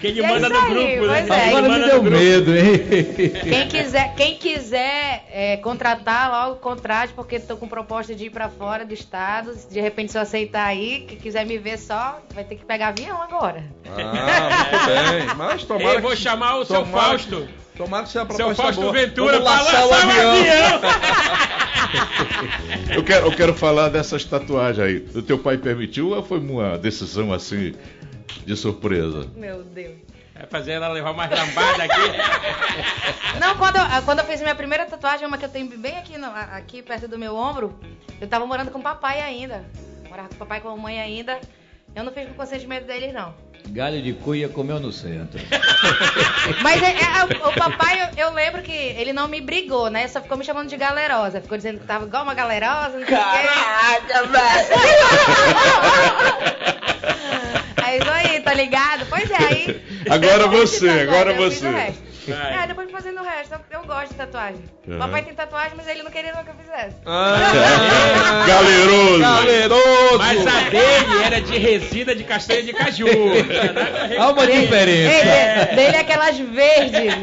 Que ele é manda isso no aí, grupo, né? é. Agora manda me no deu grupo. medo, hein? Quem quiser, quem quiser é, contratar, logo contrate, porque tô com proposta de ir pra fora do estado. De repente, se eu aceitar aí, que quiser me ver só, vai ter que pegar avião agora. Ah, muito bem. Mas tomara Eu vou que- chamar o seu Fausto. que- Tomara que seja a Seu proposta Fausto boa. Ventura Vamos o lançar o avião. avião. [LAUGHS] Eu quero, eu quero falar dessas tatuagens aí. O teu pai permitiu ou foi uma decisão assim de surpresa? Meu Deus. Vai fazer ela levar mais lambada aqui. [LAUGHS] Não, quando eu, quando eu fiz minha primeira tatuagem, uma que eu tenho bem aqui, no- aqui perto do meu ombro, eu tava morando com o papai ainda. Morava com o papai e com a mamãe ainda. Eu não fiz com consentimento deles, não. Galho de cuia comeu no centro. Mas é- é, o, o papai, eu, eu lembro que ele não me brigou, né? Só ficou me chamando de galerosa. Ficou dizendo que tava igual uma galerosa, não sei o quê. [LAUGHS] É isso aí, tá ligado? Pois é, aí. [LAUGHS] Agora você, tatuagem, agora você. o resto. Vai. É, depois de fazendo o resto, eu, eu gosto de tatuagem. Uhum. Papai tem tatuagem, mas ele não queria que eu fizesse. Ah, [LAUGHS] Galeroso! Galeroso! Mas a dele era de resina de castanha de caju. [LAUGHS] Há uma diferença. Ele, dele é aquelas verdes.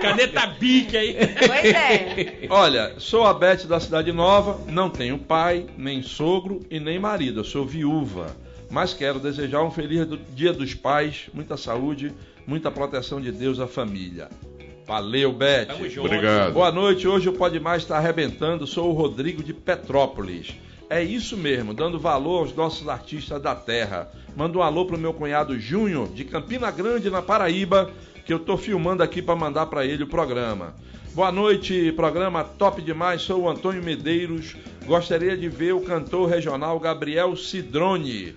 Caneta bique aí. pois é. Olha, sou a Beth da Cidade Nova, não tenho pai, nem sogro e nem marido. Eu sou viúva. Mas quero desejar um feliz Dia dos Pais, muita saúde, muita proteção de Deus à família. Valeu, Beth. Tamo junto. Obrigado. Boa noite, hoje o Pode Mais está arrebentando. Sou o Rodrigo de Petrópolis. É isso mesmo, dando valor aos nossos artistas da terra. Manda um alô pro meu cunhado Júnior, de Campina Grande, na Paraíba, que eu tô filmando aqui para mandar para ele o programa. Boa noite, programa top demais. Sou o Antônio Medeiros. Gostaria de ver o cantor regional Gabriel Cidrone.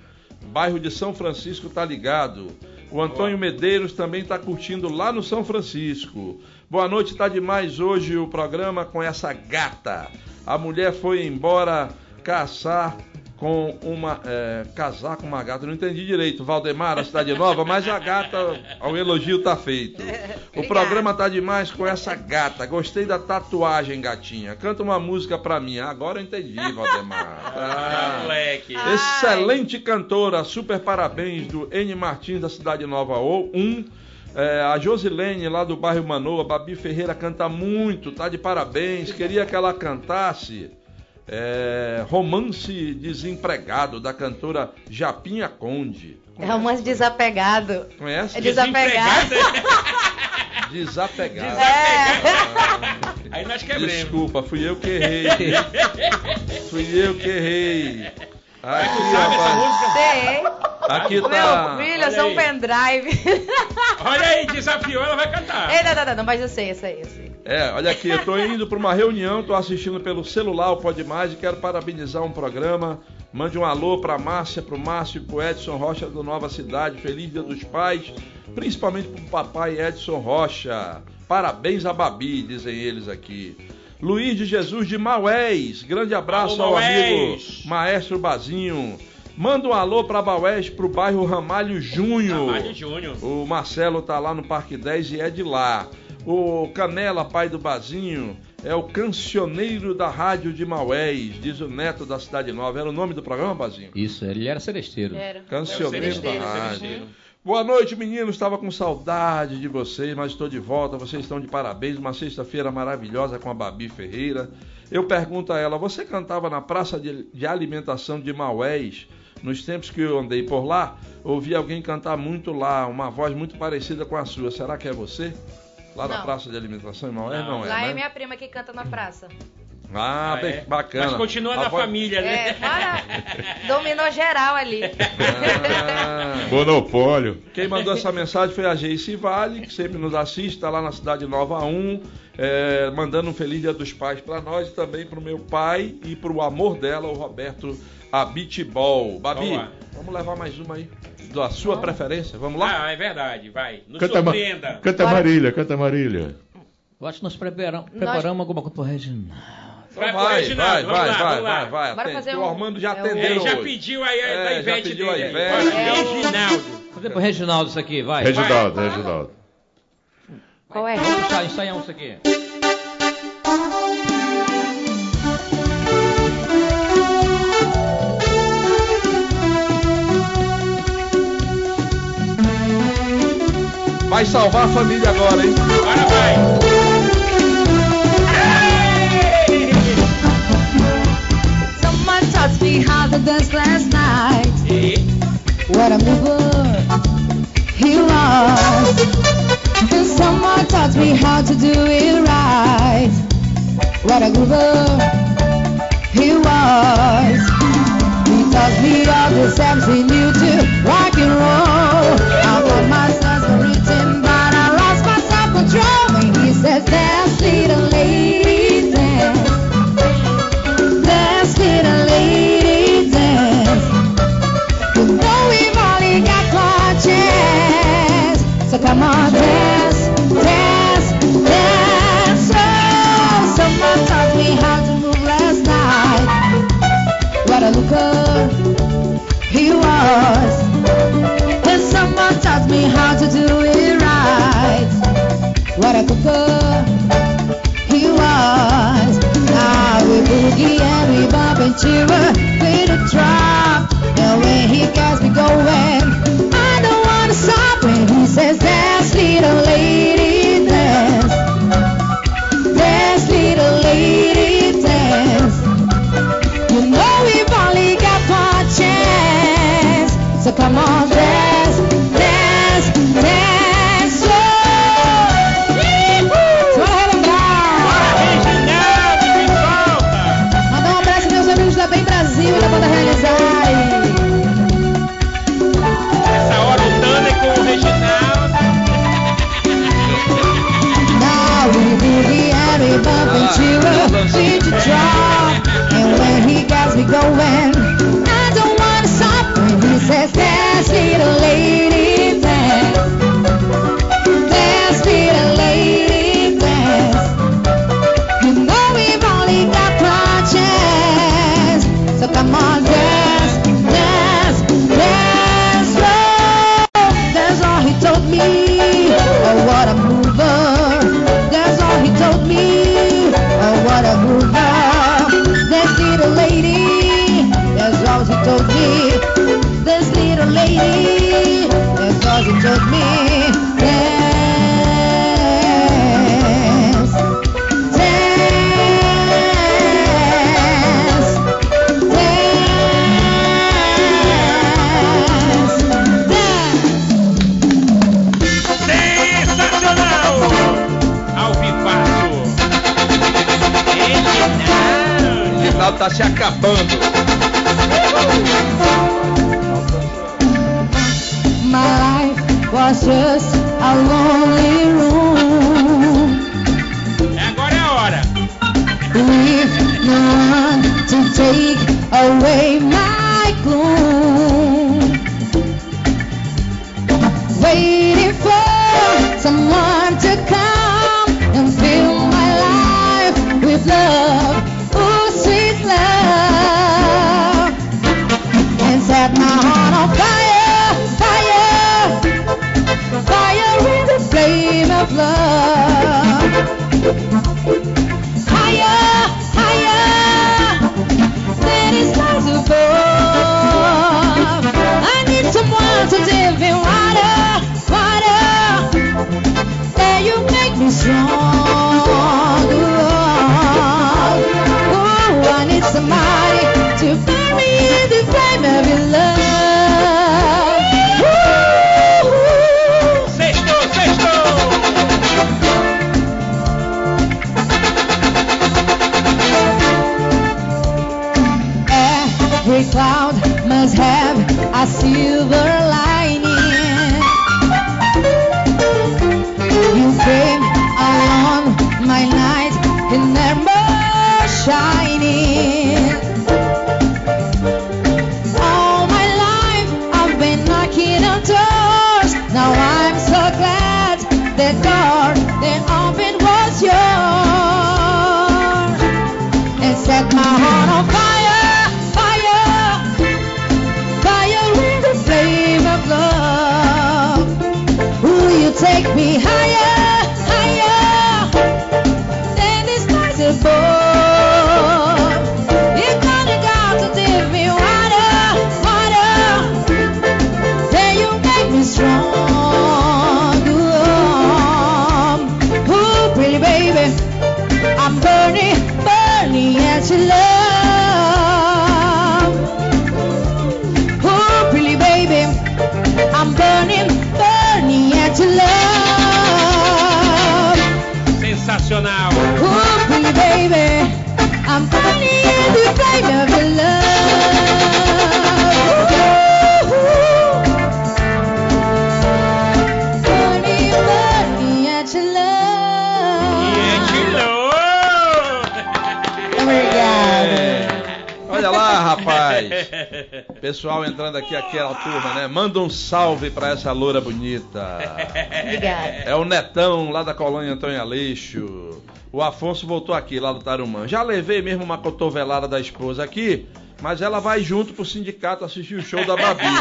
Bairro de São Francisco tá ligado. O Antônio Medeiros também está curtindo lá no São Francisco. Boa noite, tá demais hoje o programa com essa gata. A mulher foi embora caçar com uma é, casar com uma gata. Não entendi direito, Valdemar, a cidade nova, mas a gata, o elogio tá feito. [LAUGHS] O programa tá demais com essa gata. Gostei da tatuagem, gatinha. Canta uma música pra mim. Agora eu entendi, Valdemar. Ah, [LAUGHS] Ah. moleque. Ai. Excelente cantora, super parabéns do N Martins da Cidade Nova 1. É, a Josilene lá do bairro Manoa, Babi Ferreira canta muito, tá de parabéns. Queria que ela cantasse é, Romance Desempregado, da cantora Japinha Conde. É romance desapegado. Conhece? É desapegado. [LAUGHS] Desapegado. É. Aí nós quebramos. Desculpa, fui eu que errei. fui eu que errei. Aqui, Sabe essa rapaz, aqui Meu tá. filho, Olha eu sou um pendrive. Olha aí, desafiou, ela vai cantar. Ei, não, não, não, não, mas eu sei, eu sei, eu sei. É, olha aqui, eu tô indo para uma reunião, tô assistindo pelo celular o Pode Mais e quero parabenizar um programa. Mande um alô pra Márcia, pro Márcio e pro Edson Rocha do Nova Cidade. Feliz Dia dos Pais, principalmente pro papai Edson Rocha. Parabéns a Babi, dizem eles aqui. Luiz de Jesus de Maués. Grande abraço Alô, ao amigo. Maestro Bazinho. Manda um alô pra Maués pro bairro Ramalho Júnior. Ramalho Júnior. O Marcelo tá lá no Parque 10 e é de lá. O Canela, pai do Bazinho, é o cancioneiro da rádio de Maués, diz o neto da Cidade Nova. Era o nome do programa, Bazinho? Isso, ele era celesteiro. Era. Cancioneiro da Celesteiro, rádio. Celesteiro. Boa noite, meninos. Estava com saudade de vocês, mas estou de volta. Vocês estão de parabéns. Uma sexta-feira maravilhosa com a Babi Ferreira. Eu pergunto a ela: você cantava na praça de, de alimentação de Maués? Nos tempos que eu andei por lá, ouvi alguém cantar muito lá, uma voz muito parecida com a sua. Será que é você? Lá na Não. praça de alimentação Maués? Não. Não, é, Lá né? é minha prima que canta na praça. Ah, Ah, bem, é. bacana. Mas continua A na voz- família, né? É, para. [LAUGHS] Dominou geral ali. Ah. Monopólio. Quem mandou essa mensagem foi a Geice Vale, que sempre nos assiste, está lá na Cidade Nova 1, é, mandando um feliz Dia dos Pais para nós e também para o meu pai e para o amor dela, o Roberto Abitbol. Babi, Vamos lá. vamos levar mais uma aí, da sua preferência, vamos lá? Ah, é verdade, vai. Nos Canta, Ma- surpreenda. canta Bora. Marília, canta Marília. Eu acho que nós preparamos, preparamos alguma coisa pro Reginaldo. Vai vai, vai, vai, vai, vai, vai, Bora atende, fazer que um- o Armando já é atendeu Ele já pediu aí a É, da já Ivete pediu a dele. Ivete. Bora, É o- Reginaldo. Fazer pro Reginaldo isso aqui, vai. Reginaldo, Reginaldo. Qual é? Vamos ensaiar, ensaiar isso aqui. Vai salvar a família agora, hein? Agora taught me how to dance last night. What a mover he was. And someone taught me how to do it right. What a groover he was. He taught me all the steps he knew to rock and roll. I thought my how to move last night. What a looker he was. And someone taught me how to do. What a cooker he was. Now we boogie and we bump into a bit of drop. And when he gets me going, I don't wanna stop when he says, Dance, little lady, Every cloud must have a silver lining. You came along my night and never shining. Sensacional! Oh, pretty baby, I'm burning in the flame of your love. Burning, burning at your love. Obrigada. Olha lá, rapaz. [LAUGHS] Pessoal entrando aqui, aquela turma, né? Manda um salve pra essa loura bonita. [LAUGHS] Obrigada. É o Netão, lá da colônia Antônio Aleixo. O Afonso voltou aqui, lá do Tarumã. Já levei mesmo uma cotovelada da esposa aqui, mas ela vai junto pro sindicato assistir o show da Babi. [LAUGHS]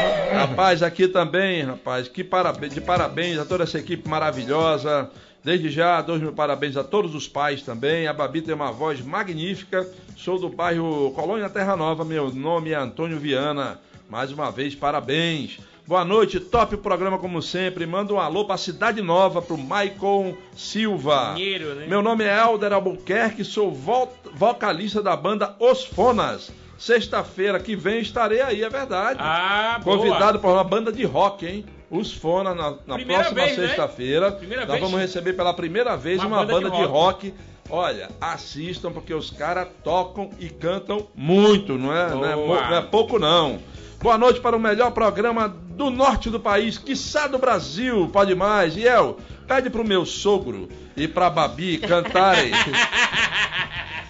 É. Rapaz, aqui também, rapaz, que parabéns, de parabéns a toda essa equipe maravilhosa. Desde já, dois mil parabéns a todos os pais também. A Babi tem uma voz magnífica. Sou do bairro Colônia Terra Nova. Meu nome é Antônio Viana. Mais uma vez, parabéns. Boa noite, top programa como sempre. Manda um alô pra Cidade Nova, pro Maicon Silva. Dinheiro, né? Meu nome é Helder Albuquerque, sou vo- vocalista da banda Os Fonas. Sexta-feira que vem estarei aí, é verdade. Ah, boa. Convidado por uma banda de rock, hein? Os Fonas, na, na próxima né? sexta-feira. Primeira Nós vez. vamos receber pela primeira vez Uma uma, banda banda, de de rock. Olha, assistam, porque os caras tocam e cantam muito, não é, não é, não é pouco não. Boa noite para o melhor programa do norte do país, quiçá do Brasil, pode mais. E El, pede pro meu sogro e pra Babi cantarem [LAUGHS]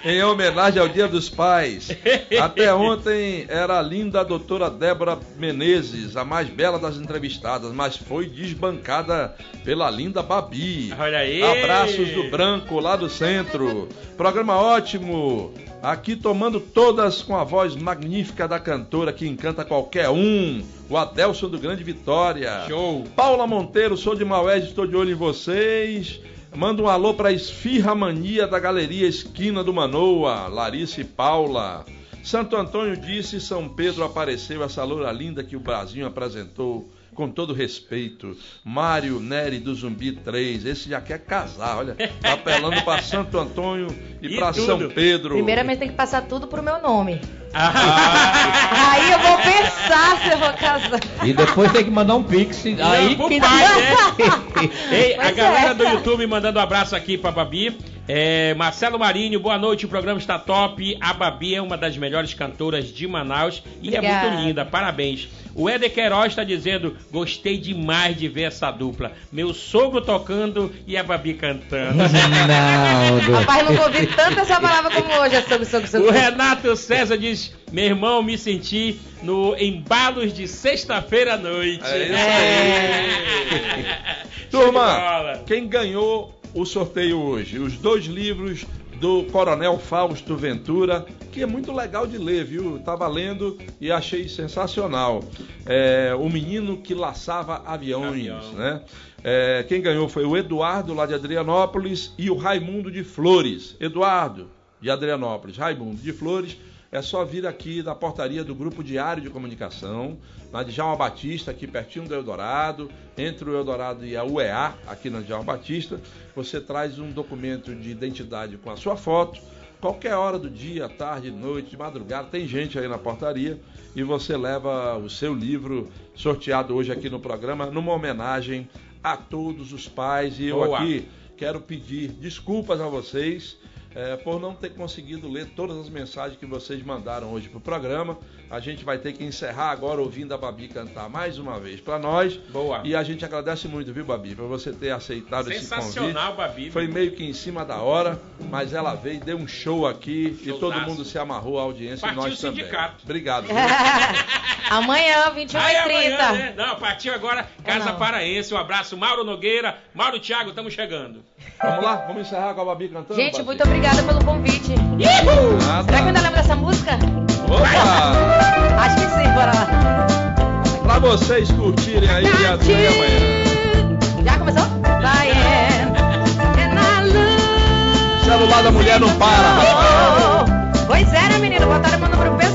em homenagem ao Dia dos Pais. [LAUGHS] Até ontem era a linda doutora Débora Menezes, a mais bela das entrevistadas, mas foi desbancada pela linda Babi. Olha aí. Abraços do Branco, lá do centro. Programa ótimo. Aqui tomando todas com a voz magnífica da cantora que encanta qualquer um. O Adelson do Grande Vitória. Show. Paula Monteiro, sou de Maués, estou de olho em vocês. Manda um alô para Esfirra Mania da Galeria Esquina do Manoa, Larissa e Paula. Santo Antônio disse, São Pedro apareceu, essa loura linda que o Brasil apresentou. Com todo respeito, Mário Neri do Zumbi 3, esse já quer casar, olha, tá apelando para Santo Antônio e, [LAUGHS] E para. São Pedro. Primeiramente tem que passar tudo pro meu nome. Ah, Aí eu vou pensar se eu vou casar. E depois tem que mandar um pix. Aí pro que pai, né? [LAUGHS] Ei, a Pois galera é. do YouTube mandando um abraço aqui pra Babi. É, Marcelo Marinho, boa noite, o programa está top. A Babi é uma das melhores cantoras de Manaus e é Obrigada. muito linda, parabéns. O Éder Queiroz está dizendo: gostei demais de ver essa dupla. Meu sogro tocando e a Babi cantando. [LAUGHS] Rapaz, nunca ouvi tanto essa palavra como hoje. É sobre, sobre, sobre. O Renato César diz: Meu irmão, me senti no Embalos de sexta-feira à noite. É isso aí. [LAUGHS] Turma, quem ganhou o sorteio hoje? Os dois livros do Coronel Fausto Ventura, que é muito legal de ler, viu? Tava lendo e achei sensacional. É, o menino que laçava aviões, Avião. né? É, quem ganhou foi o Eduardo, lá de Adrianópolis, e o Raimundo de Flores. Eduardo, de Adrianópolis, Raimundo de Flores. É só vir aqui da portaria do Grupo Diário de Comunicação, na Djalma Batista, aqui pertinho do Eldorado, entre o Eldorado e a UEA, aqui na Djalma Batista. Você traz um documento de identidade com a sua foto, qualquer hora do dia, tarde, noite, de madrugada, tem gente aí na portaria e você leva o seu livro sorteado hoje aqui no programa, numa homenagem a todos os pais. E eu Boa. aqui quero pedir desculpas a vocês eh, por não ter conseguido ler todas as mensagens que vocês mandaram hoje para o programa. A gente vai ter que encerrar agora ouvindo a Babi cantar mais uma vez para nós. Boa. E a gente agradece muito, viu, Babi, por você ter aceitado esse convite. Sensacional, Babi. Foi meio que em cima da hora, mas ela veio, deu um show aqui e Showzaço. todo mundo se amarrou à audiência Partiu e nós o também. sindicato. Obrigado. [LAUGHS] Amanhã, 21 Aí h amanhã, 30 né? Não, partiu agora Casa não. Paraense. Um abraço, Mauro Nogueira. Mauro Thiago, estamos chegando. Vamos lá, vamos encerrar com a Babi cantando. Gente, Babi? muito obrigada pelo convite. Nada. Será que ainda lembro dessa música? Opa! Acho que sim, bora lá. Pra vocês curtirem aí e até amanhã. Já começou? Diane, and I love Celular da mulher não para, rapaz. you. Pois é, né, menino? Botaram meu número pessoal